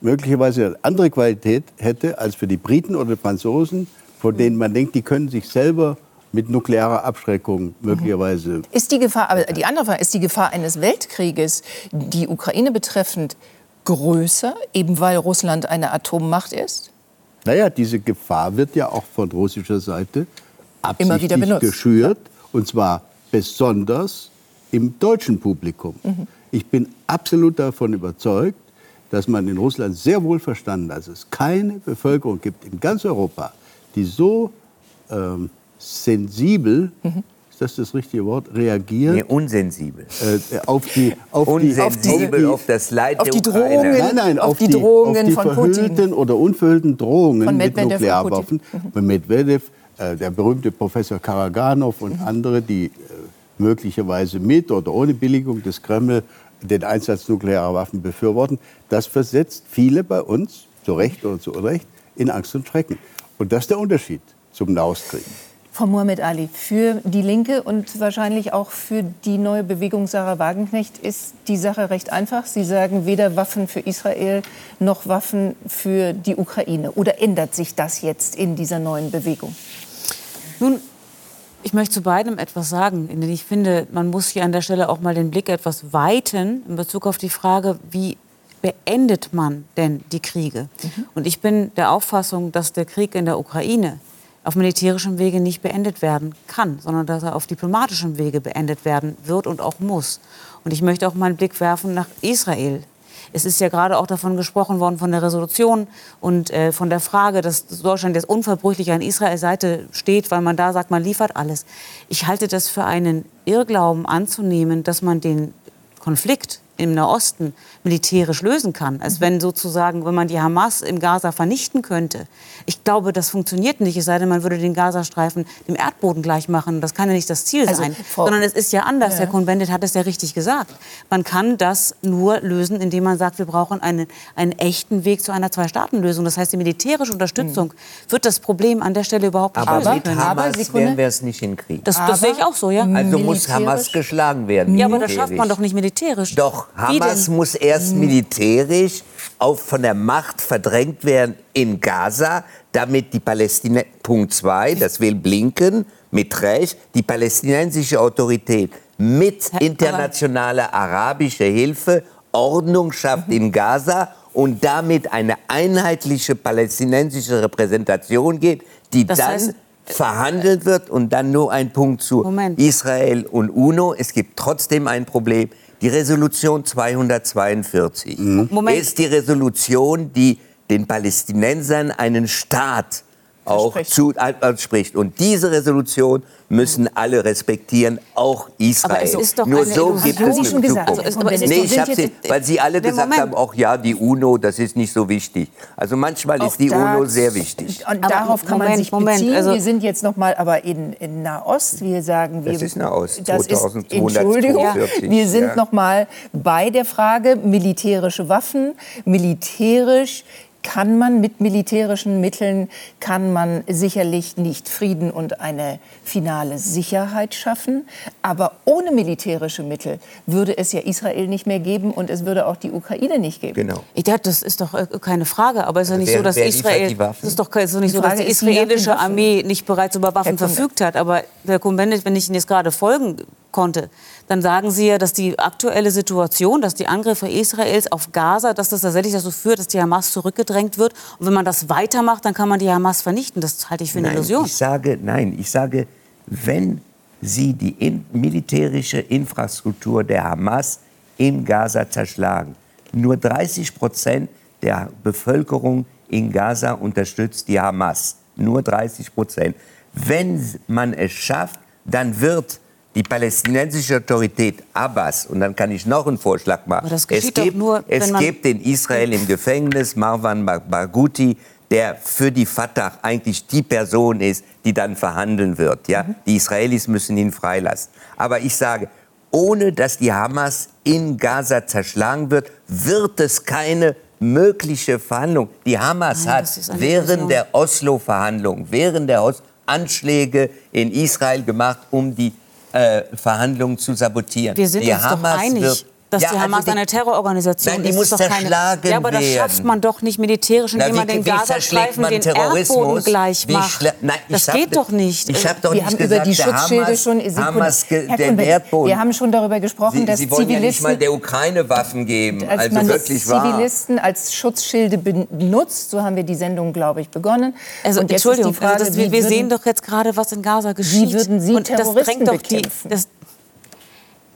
S3: möglicherweise eine andere Qualität hätte als für die Briten oder die Franzosen von denen man denkt, die können sich selber mit nuklearer Abschreckung möglicherweise.
S1: Ist die Gefahr, aber die andere Frage, ist die Gefahr eines Weltkrieges, die Ukraine betreffend, größer, eben weil Russland eine Atommacht ist?
S3: Naja, diese Gefahr wird ja auch von russischer Seite absichtlich geschürt. Und zwar besonders im deutschen Publikum. Mhm. Ich bin absolut davon überzeugt, dass man in Russland sehr wohl verstanden hat, dass es keine Bevölkerung gibt in ganz Europa, die so ähm, sensibel, mhm. ist das das richtige Wort, reagieren? Nee,
S5: unsensibel.
S3: Äh, auf die, auf
S5: unsensibel, die, auf, das Leid
S1: auf die Drohungen,
S3: nein, nein, auf, auf die, Drohungen auf die von verhüllten Putin. oder unverhüllten Drohungen mit Nuklearwaffen. Mhm. Medvedev, äh, der berühmte Professor Karaganov und mhm. andere, die äh, möglicherweise mit oder ohne Billigung des Kreml den Einsatz nuklearer Waffen befürworten, das versetzt viele bei uns, zu Recht oder zu Unrecht, in Angst und Schrecken. Und das ist der Unterschied zum Nahostkrieg.
S1: Frau Mohamed Ali, für die Linke und wahrscheinlich auch für die neue Bewegung Sarah Wagenknecht ist die Sache recht einfach. Sie sagen weder Waffen für Israel noch Waffen für die Ukraine. Oder ändert sich das jetzt in dieser neuen Bewegung?
S6: Nun, ich möchte zu beidem etwas sagen, denn ich finde, man muss hier an der Stelle auch mal den Blick etwas weiten in Bezug auf die Frage, wie beendet man denn die Kriege? Mhm. Und ich bin der Auffassung, dass der Krieg in der Ukraine auf militärischem Wege nicht beendet werden kann, sondern dass er auf diplomatischem Wege beendet werden wird und auch muss. Und ich möchte auch mal einen Blick werfen nach Israel. Es ist ja gerade auch davon gesprochen worden, von der Resolution und äh, von der Frage, dass Deutschland jetzt unverbrüchlich an Israels Seite steht, weil man da sagt, man liefert alles. Ich halte das für einen Irrglauben anzunehmen, dass man den Konflikt im Nahosten militärisch lösen kann. Als wenn sozusagen, wenn man die Hamas im Gaza vernichten könnte. Ich glaube, das funktioniert nicht, es sei denn, man würde den Gazastreifen dem Erdboden gleich machen. Das kann ja nicht das Ziel also, sein. Sondern es ist ja anders. Ja. Herr Cohn-Bendit hat es ja richtig gesagt. Man kann das nur lösen, indem man sagt, wir brauchen einen, einen echten Weg zu einer Zwei-Staaten-Lösung. Das heißt, die militärische Unterstützung mhm. wird das Problem an der Stelle überhaupt nicht
S5: lösen können. Aber mit Hamas werden wir es nicht hinkriegen.
S6: Das, das sehe ich auch so, ja.
S5: Also muss Hamas geschlagen werden.
S6: Ja, aber das schafft man doch nicht militärisch.
S5: Doch, Hamas muss erst hm. militärisch auf, von der Macht verdrängt werden in Gaza, damit die Palästina, Punkt 2, das will Blinken mit Recht, die palästinensische Autorität mit internationaler arabischer Hilfe Ordnung schafft in Gaza und damit eine einheitliche palästinensische Repräsentation geht, die das dann heißt, verhandelt wird und dann nur ein Punkt zu Moment. Israel und UNO. Es gibt trotzdem ein Problem. Die Resolution 242 mhm. ist die Resolution, die den Palästinensern einen Staat auch zu, anspricht. Und diese Resolution müssen alle respektieren, auch Israel. Nur so gibt es eine Zukunft. Also, aber nee, ich habe sie, weil Sie alle gesagt Moment. haben, auch ja, die UNO, das ist nicht so wichtig. Also manchmal auch ist die UNO sehr wichtig.
S1: Und aber darauf kann Moment, man sich Moment, beziehen. Also wir sind jetzt noch mal aber in, in Nahost. Wir sagen, wir,
S5: das ist Nahost.
S1: Das ist, Entschuldigung, wir sind ja. noch mal bei der Frage militärische Waffen, militärisch kann man mit militärischen Mitteln, kann man sicherlich nicht Frieden und eine finale Sicherheit schaffen. Aber ohne militärische Mittel würde es ja Israel nicht mehr geben und es würde auch die Ukraine nicht geben.
S6: Genau. Ja, das ist doch äh, keine Frage. Aber es ist ja nicht wer, so, dass Israel, das ist doch nicht so, dass die israelische Armee nicht bereits über Waffen verfügt hat. Aber Herr Kuhn-Bendit, wenn ich Ihnen jetzt gerade folgen konnte, dann sagen Sie ja, dass die aktuelle Situation, dass die Angriffe Israels auf Gaza, dass das tatsächlich dazu führt, dass die Hamas zurückgedrängt wird. Und wenn man das weitermacht, dann kann man die Hamas vernichten. Das halte ich für eine
S5: nein,
S6: Illusion.
S5: Ich sage, nein, ich sage, wenn Sie die in, militärische Infrastruktur der Hamas in Gaza zerschlagen, nur 30 Prozent der Bevölkerung in Gaza unterstützt die Hamas. Nur 30 Prozent. Wenn man es schafft, dann wird die palästinensische Autorität Abbas, und dann kann ich noch einen Vorschlag machen. es gibt, nur, es gibt in Israel im Gefängnis Marwan Barghouti, der für die Fatah eigentlich die Person ist, die dann verhandeln wird. Ja? Mhm. Die Israelis müssen ihn freilassen. Aber ich sage, ohne dass die Hamas in Gaza zerschlagen wird, wird es keine mögliche Verhandlung. Die Hamas Nein, hat während der Oslo-Verhandlungen, während der Os Anschläge in Israel gemacht, um die äh, Verhandlungen zu sabotieren.
S6: Wir sind
S5: die
S6: uns Hamas doch einig dass ja, die Hamas also die, eine Terrororganisation
S5: nein, die ist. Muss zerschlagen keine,
S6: ja, aber das schafft man doch nicht militärisch, indem Na, man den Gazastreifen den Erdboden gleich macht. Nein, das geht doch nicht.
S5: Ich habe doch
S1: wir
S5: nicht
S1: haben
S5: gesagt,
S1: über die Schutzschilde
S5: Hamas,
S1: schon
S5: Hamas den Erdboden.
S1: Wir haben schon darüber gesprochen,
S5: Sie,
S1: dass
S5: Sie wollen
S1: Zivilisten
S5: ja nicht mal der Ukraine Waffen geben.
S1: Als
S5: also
S1: man
S5: wirklich
S1: Zivilisten wahr. als Schutzschilde benutzt, so haben wir die Sendung, glaube ich, begonnen.
S6: Also Und Entschuldigung, Frage, also das, wir, wir sehen doch jetzt gerade, was in Gaza geschieht.
S1: Wie würden Sie Terroristen bekämpfen?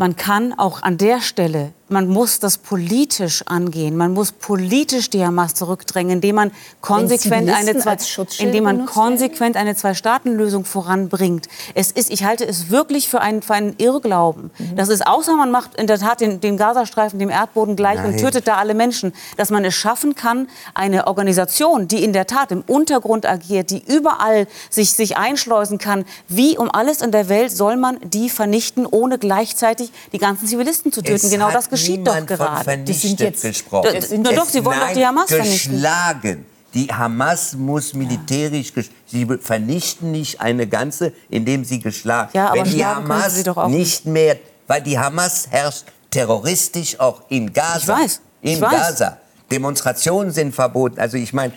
S6: Man kann auch an der Stelle man muss das politisch angehen. Man muss politisch die Hamas zurückdrängen, indem man konsequent eine zwei, indem man konsequent eine Zwei-Staaten-Lösung voranbringt. Es ist, ich halte es wirklich für einen, für einen Irrglauben. Mhm. Das ist außer man macht in der Tat den, den Gazastreifen, dem Erdboden gleich Nein. und tötet da alle Menschen, dass man es schaffen kann, eine Organisation, die in der Tat im Untergrund agiert, die überall sich, sich einschleusen kann, wie um alles in der Welt soll man die vernichten, ohne gleichzeitig die ganzen Zivilisten zu töten.
S5: Es
S6: genau das geschieht doch gerade.
S5: Von die sind jetzt gesprochen.
S6: Na doch, sie wollen doch die Hamas vernichten.
S5: Geschlagen. Die Hamas muss militärisch, sie vernichten nicht eine ganze, indem sie geschlagen.
S6: Ja,
S5: Wenn die Hamas nicht mehr, weil die Hamas herrscht terroristisch auch in Gaza.
S6: Ich weiß.
S5: In
S6: ich
S5: Gaza. Weiß. Demonstrationen sind verboten. Also ich meine,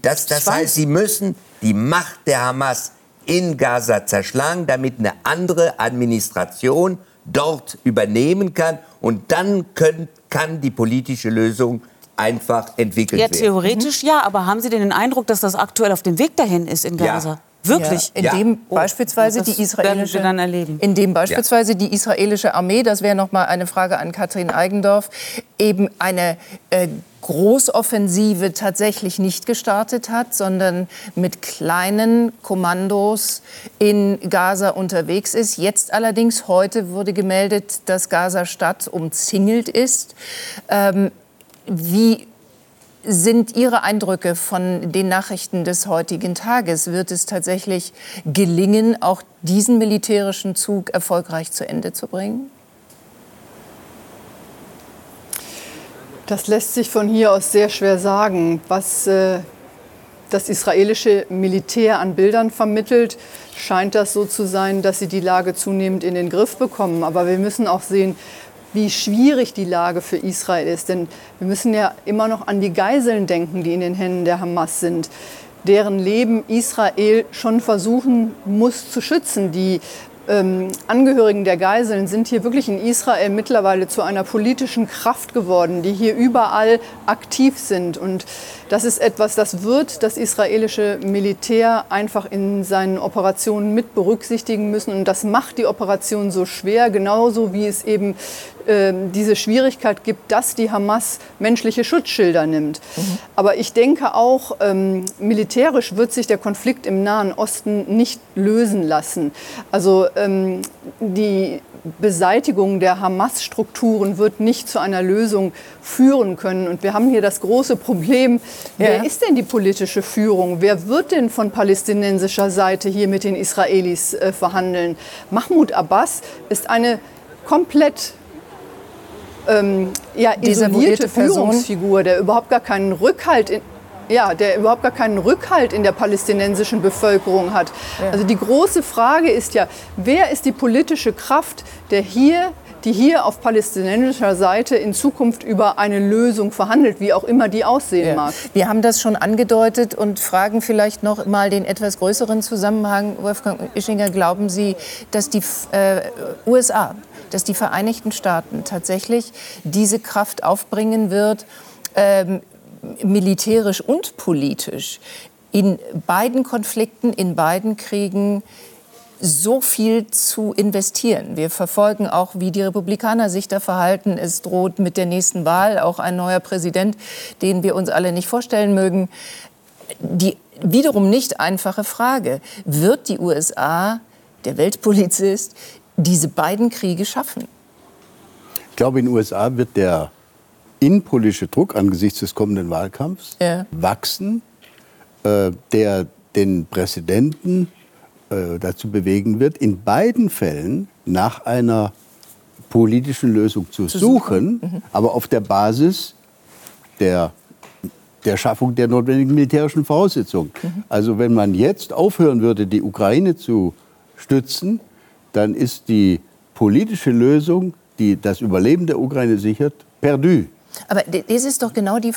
S5: das, das heißt, sie müssen die Macht der Hamas in Gaza zerschlagen, damit eine andere Administration dort übernehmen kann. Und dann können, kann die politische Lösung einfach entwickelt
S6: ja,
S5: werden.
S6: Theoretisch ja, aber haben Sie denn den Eindruck, dass das aktuell auf dem Weg dahin ist in Gaza? Ja. Wirklich?
S1: Ja, in dem oh, beispielsweise die israelische, in dem beispielsweise ja. die israelische Armee, das wäre noch mal eine Frage an Katrin Eigendorf, eben eine äh, Großoffensive tatsächlich nicht gestartet hat, sondern mit kleinen Kommandos in Gaza unterwegs ist. Jetzt allerdings, heute wurde gemeldet, dass Gaza-Stadt umzingelt ist. Ähm, wie sind Ihre Eindrücke von den Nachrichten des heutigen Tages? Wird es tatsächlich gelingen, auch diesen militärischen Zug erfolgreich zu Ende zu bringen?
S7: Das lässt sich von hier aus sehr schwer sagen. Was äh, das israelische Militär an Bildern vermittelt, scheint das so zu sein, dass sie die Lage zunehmend in den Griff bekommen. Aber wir müssen auch sehen, wie schwierig die Lage für Israel ist. Denn wir müssen ja immer noch an die Geiseln denken, die in den Händen der Hamas sind deren Leben Israel schon versuchen muss zu schützen. Die ähm, Angehörigen der Geiseln sind hier wirklich in Israel mittlerweile zu einer politischen Kraft geworden, die hier überall aktiv sind. Und das ist etwas, das wird das israelische Militär einfach in seinen Operationen mit berücksichtigen müssen. Und das macht die Operation so schwer, genauso wie es eben diese Schwierigkeit gibt, dass die Hamas menschliche Schutzschilder nimmt. Mhm. Aber ich denke auch, ähm, militärisch wird sich der Konflikt im Nahen Osten nicht lösen lassen. Also ähm, die Beseitigung der Hamas-Strukturen wird nicht zu einer Lösung führen können. Und wir haben hier das große Problem, ja. wer ist denn die politische Führung? Wer wird denn von palästinensischer Seite hier mit den Israelis äh, verhandeln? Mahmoud Abbas ist eine komplett ähm, ja, isolierte Führungsfigur, der überhaupt gar keinen Rückhalt in, ja, der überhaupt gar keinen Rückhalt in der palästinensischen Bevölkerung hat. Ja. Also die große Frage ist ja, wer ist die politische Kraft, der hier die hier auf palästinensischer Seite in Zukunft über eine Lösung verhandelt, wie auch immer die aussehen ja. mag.
S1: Wir haben das schon angedeutet und fragen vielleicht noch mal den etwas größeren Zusammenhang. Wolfgang Ischinger, glauben Sie, dass die äh, USA, dass die Vereinigten Staaten tatsächlich diese Kraft aufbringen wird, ähm, militärisch und politisch in beiden Konflikten, in beiden Kriegen so viel zu investieren. Wir verfolgen auch, wie die Republikaner sich da verhalten. Es droht mit der nächsten Wahl auch ein neuer Präsident, den wir uns alle nicht vorstellen mögen. Die wiederum nicht einfache Frage, wird die USA, der Weltpolizist, diese beiden Kriege schaffen?
S3: Ich glaube, in den USA wird der innenpolitische Druck angesichts des kommenden Wahlkampfs ja. wachsen, äh, der den Präsidenten äh, dazu bewegen wird, in beiden Fällen nach einer politischen Lösung zu, zu suchen, suchen. Mhm. aber auf der Basis der, der Schaffung der notwendigen militärischen Voraussetzungen. Mhm. Also wenn man jetzt aufhören würde, die Ukraine zu stützen, dann ist die politische Lösung, die das Überleben der Ukraine sichert, perdu.
S1: Aber das ist doch genau die,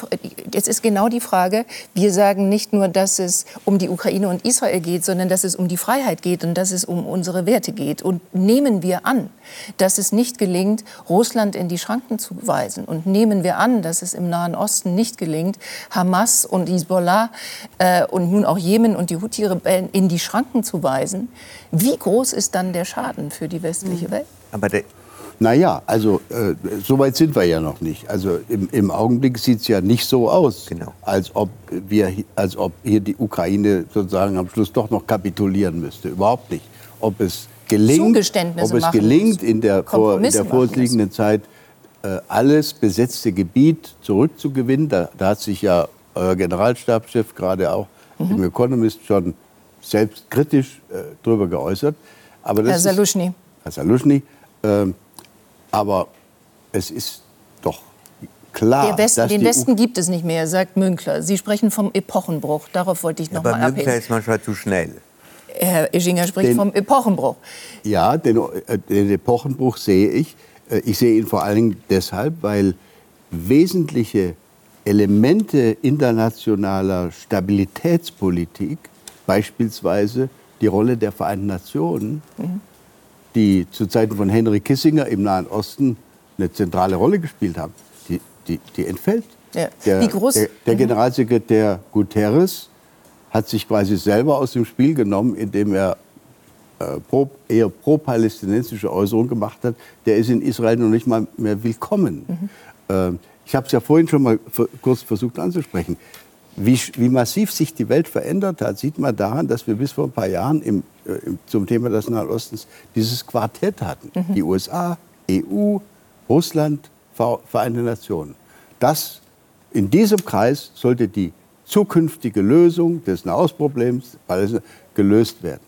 S1: das ist genau die Frage. Wir sagen nicht nur, dass es um die Ukraine und Israel geht, sondern dass es um die Freiheit geht und dass es um unsere Werte geht. Und nehmen wir an, dass es nicht gelingt, Russland in die Schranken zu weisen. Und nehmen wir an, dass es im Nahen Osten nicht gelingt, Hamas und Hezbollah äh, und nun auch Jemen und die Houthi-Rebellen in die Schranken zu weisen. Wie groß ist dann der Schaden für die westliche Welt?
S3: Aber der naja, also äh, so weit sind wir ja noch nicht. Also im, im Augenblick sieht es ja nicht so aus, genau. als, ob wir, als ob hier die Ukraine sozusagen am Schluss doch noch kapitulieren müsste. Überhaupt nicht. Ob es gelingt, ob es gelingt in der, vor, in der vorliegenden Zeit äh, alles besetzte Gebiet zurückzugewinnen. Da, da, hat sich ja euer Generalstabschef gerade auch mhm. im Economist schon selbstkritisch äh, darüber geäußert.
S1: Aber das Herr Saluschny.
S3: Herr Saluschny. Äh, aber es ist doch klar,
S1: Westen, den Westen gibt es nicht mehr, sagt Münkler. Sie sprechen vom Epochenbruch. Darauf wollte ich noch ja, mal
S5: abheben. Münkler ist manchmal zu schnell.
S1: Herr Ischinger spricht den, vom Epochenbruch.
S3: Ja, den, äh, den Epochenbruch sehe ich. Äh, ich sehe ihn vor allen Dingen deshalb, weil wesentliche Elemente internationaler Stabilitätspolitik, beispielsweise die Rolle der Vereinten Nationen, mhm die zu Zeiten von Henry Kissinger im Nahen Osten eine zentrale Rolle gespielt haben, die, die, die entfällt. Ja. Der, Wie groß? Der, der mhm. Generalsekretär Guterres hat sich quasi selber aus dem Spiel genommen, indem er äh, pro, eher pro-palästinensische Äußerungen gemacht hat. Der ist in Israel noch nicht mal mehr willkommen. Mhm. Äh, ich habe es ja vorhin schon mal kurz versucht anzusprechen. Wie, wie, massiv sich die Welt verändert hat, sieht man daran, dass wir bis vor ein paar Jahren im, äh, zum Thema des Nahen Ostens dieses Quartett hatten. Mhm. Die USA, EU, Russland, Vereinte Nationen. Das, in diesem Kreis sollte die zukünftige Lösung des Nahostproblems gelöst werden.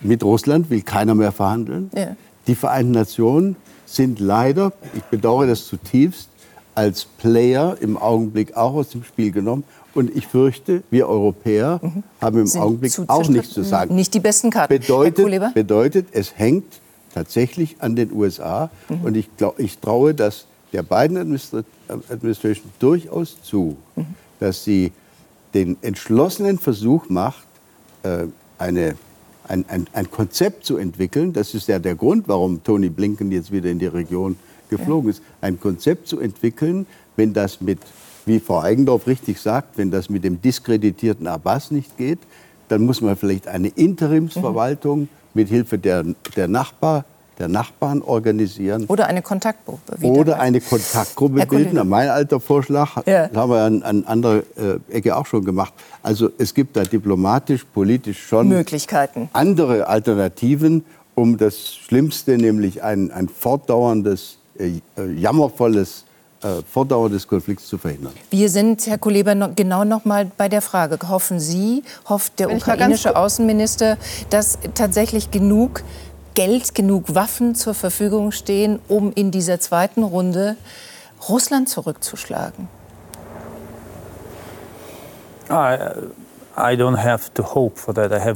S3: Mit Russland will keiner mehr verhandeln. Ja. Die Vereinten Nationen sind leider, ich bedauere das zutiefst, als Player im Augenblick auch aus dem Spiel genommen und ich fürchte, wir Europäer mhm. haben im Sind Augenblick auch nichts zu sagen.
S1: Nicht die besten Karten.
S3: Bedeutet, bedeutet, es hängt tatsächlich an den USA. Mhm. Und ich, glaub, ich traue das der Biden Administration durchaus zu, mhm. dass sie den entschlossenen Versuch macht, äh, eine, ein, ein, ein, Konzept zu entwickeln. Das ist ja der Grund, warum Tony Blinken jetzt wieder in die Region geflogen ist. Ein Konzept zu entwickeln, wenn das mit, wie Frau Eigendorf richtig sagt, wenn das mit dem diskreditierten Abbas nicht geht, dann muss man vielleicht eine Interimsverwaltung mhm. mit Hilfe der, der Nachbar der Nachbarn organisieren.
S1: Oder eine Kontaktgruppe.
S3: Oder eine Kontaktgruppe bilden. Mein alter Vorschlag ja. haben wir an, an anderer äh, Ecke auch schon gemacht. Also es gibt da diplomatisch, politisch schon
S1: Möglichkeiten.
S3: andere Alternativen, um das Schlimmste, nämlich ein, ein fortdauerndes, äh, äh jammervolles Fortdauer des Konflikts zu verhindern.
S1: Wir sind, Herr Kuleba, noch, genau noch mal bei der Frage. Hoffen Sie, hofft der ukrainische Außenminister, dass tatsächlich genug Geld, genug Waffen zur Verfügung stehen, um in dieser zweiten Runde Russland zurückzuschlagen?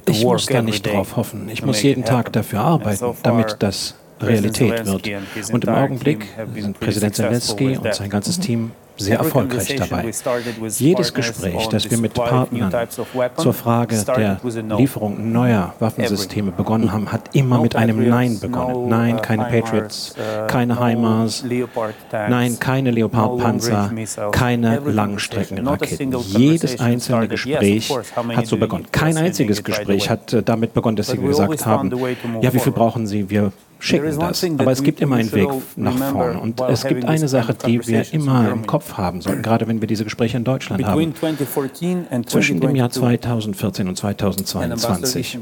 S9: Ich muss da nicht drauf hoffen. Ich muss jeden Tag dafür arbeiten, damit das Realität wird. Und im Augenblick sind Präsident Zelensky und sein ganzes Team sehr erfolgreich dabei. Jedes Gespräch, das wir mit Partnern zur Frage der Lieferung neuer Waffensysteme begonnen haben, hat immer mit einem Nein begonnen. Nein, uh, keine Patriots, uh, keine HIMARS, nein, keine Leopard-Panzer, keine Langstreckenraketen. Jedes einzelne Gespräch hat so begonnen. Kein einziges Gespräch hat äh, damit begonnen, dass sie gesagt haben, ja, wie viel brauchen Sie? Wir schicken das. Aber es gibt immer einen Weg nach vorne. Und es gibt eine Sache, die wir immer im Kopf haben sollten, gerade wenn wir diese Gespräche in Deutschland haben. Zwischen dem Jahr 2014 und 2022,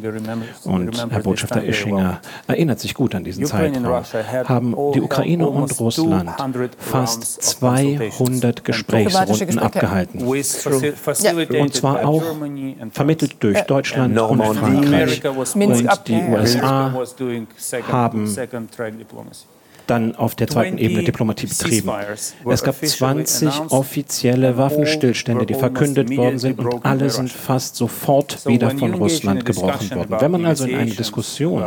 S9: und Herr Botschafter Ischinger erinnert sich gut an diesen Zeitraum, haben die Ukraine und Russland fast 200 Gesprächsrunden abgehalten. Und zwar auch vermittelt durch Deutschland und Frankreich. Und die USA haben dann auf der zweiten Ebene Diplomatie betrieben. Es gab 20 offizielle Waffenstillstände, die verkündet worden sind und alle sind fast sofort wieder von Russland gebrochen worden. Wenn man also in einer Diskussion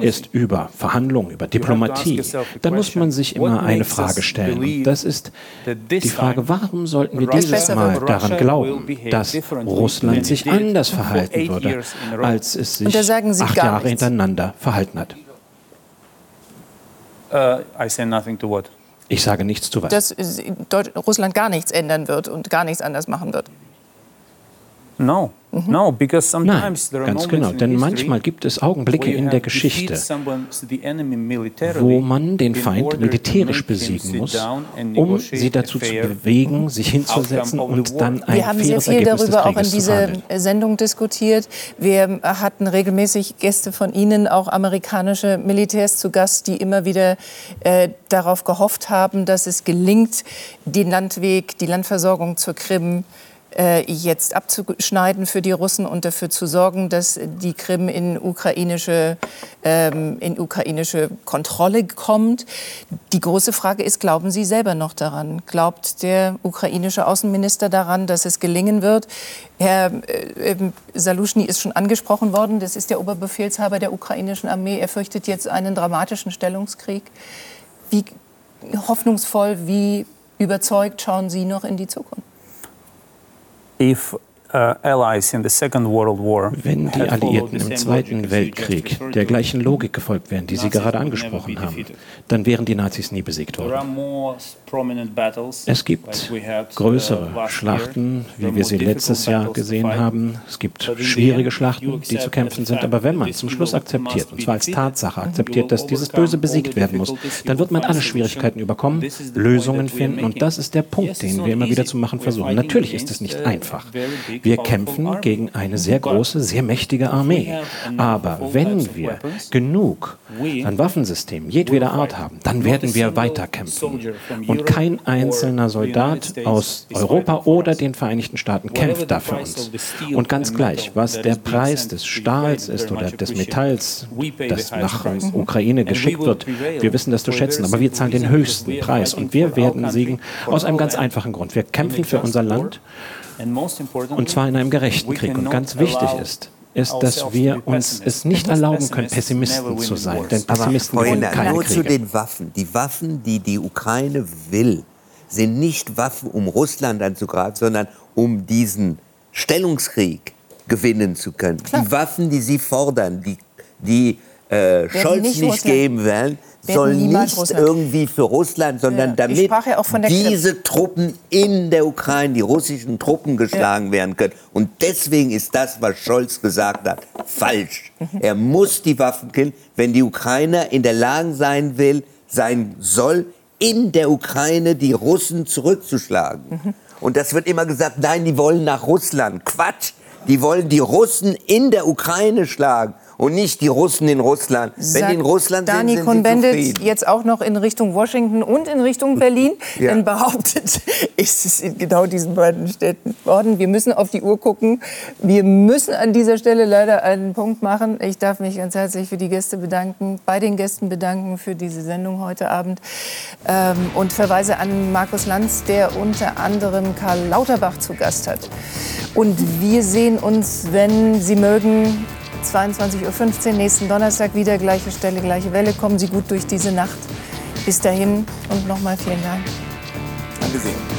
S9: ist über Verhandlungen, über Diplomatie, dann muss man sich immer eine Frage stellen. Und das ist die Frage, warum sollten wir dieses Mal daran glauben, dass Russland sich anders verhalten würde, als es sich acht Jahre hintereinander verhalten hat?
S1: Uh, I say nothing to what?
S9: Ich sage nichts zu was.
S1: Dass Russland gar nichts ändern wird und gar nichts anders machen wird.
S9: No. Mhm. No, because sometimes Nein, ganz genau. Denn manchmal gibt es Augenblicke in der Geschichte, wo man den Feind militärisch besiegen muss, um sie dazu zu bewegen, sich hinzusetzen und dann ein
S1: Wir haben sehr viel darüber auch in dieser Sendung diskutiert. Wir hatten regelmäßig Gäste von Ihnen, auch amerikanische Militärs zu Gast, die immer wieder äh, darauf gehofft haben, dass es gelingt, den Landweg, die Landversorgung zur Krim äh, jetzt abzuschneiden für die Russen und dafür zu sorgen, dass die Krim in ukrainische, ähm, in ukrainische Kontrolle kommt. Die große Frage ist, glauben Sie selber noch daran? Glaubt der ukrainische Außenminister daran, dass es gelingen wird? Herr äh, ähm, Saluschny ist schon angesprochen worden. Das ist der Oberbefehlshaber der ukrainischen Armee. Er fürchtet jetzt einen dramatischen Stellungskrieg. Wie hoffnungsvoll, wie überzeugt schauen Sie noch in die Zukunft?
S9: If Uh, Wenn die Alliierten im Zweiten Weltkrieg der gleichen Logik gefolgt wären, die Sie gerade angesprochen haben, dann wären die Nazis nie besiegt worden. Es gibt uh, größere Schlachten, wie wir sie letztes Jahr gesehen haben. Es gibt schwierige Schlachten, die zu kämpfen sind. Aber wenn man zum Schluss akzeptiert, und zwar als Tatsache akzeptiert, dass dieses Böse besiegt werden muss, dann wird man alle Schwierigkeiten überkommen, Lösungen finden. Und das ist der Punkt, den wir immer wieder zu machen versuchen. Natürlich ist es nicht einfach. Wir kämpfen gegen eine sehr große, sehr mächtige Armee. Aber wenn wir genug an Waffensystemen jedweder Art haben, dann werden wir weiterkämpfen. Und kein einzelner Soldat aus Europa oder den Vereinigten Staaten kämpft da für uns. Und ganz gleich, was der Preis des Stahls ist oder des Metalls, das nach Ukraine geschickt wird, wir wissen das zu schätzen, aber wir zahlen den höchsten Preis und wir werden siegen aus einem ganz einfachen Grund. Wir kämpfen für unser Land und zwar in einem gerechten Krieg. Und ganz wichtig ist, ist, dass wir uns es nicht erlauben können, Pessimisten zu sein. Denn Pessimisten
S5: Aber
S9: wollen keine
S5: nur
S9: Kriege.
S5: zu den Waffen. Die Waffen, die die Ukraine will, sind nicht Waffen, um Russland anzugreifen, sondern um diesen Stellungskrieg gewinnen zu können. Die Waffen, die sie fordern, die, die äh, Scholz
S1: nicht
S5: nicht, geben werden,
S1: niemals
S5: nicht
S1: Russland.
S5: irgendwie für Russland, sondern
S1: Ja,
S5: damit
S1: ja der Krim.
S5: diese Truppen in der Ukraine, die russischen Truppen geschlagen werden können. Und deswegen ist das, was Scholz gesagt hat, falsch.
S1: Mhm.
S5: Er muss die Waffen killen, wenn die Ukraine in der Lage sein will, sein soll, in der Ukraine die Russen zurückzuschlagen.
S1: Mhm.
S5: Und das wird immer gesagt, nein, die wollen nach Russland. Quatsch! Die wollen die Russen in der Ukraine schlagen und nicht die Russen in Russland. Wenn die in
S1: Sagt
S5: Russland
S1: Dani
S5: sind, sind
S1: Cohn-Bendit jetzt auch noch in Richtung Washington und in Richtung Berlin.
S5: Ja.
S1: Denn behauptet ist es in genau diesen beiden Städten worden. Wir müssen auf die Uhr gucken. Wir müssen an dieser Stelle leider einen Punkt machen. Ich darf mich ganz herzlich für die Gäste bedanken, bei den Gästen bedanken für diese Sendung heute Abend ähm, und verweise an Markus Lanz, der unter anderem Karl Lauterbach zu Gast hat. Und wir sehen uns, wenn Sie mögen, 22.15 Uhr nächsten Donnerstag wieder, gleiche Stelle, gleiche Welle. Kommen Sie gut durch diese Nacht. Bis dahin und nochmal vielen Dank.
S5: Danke sehr.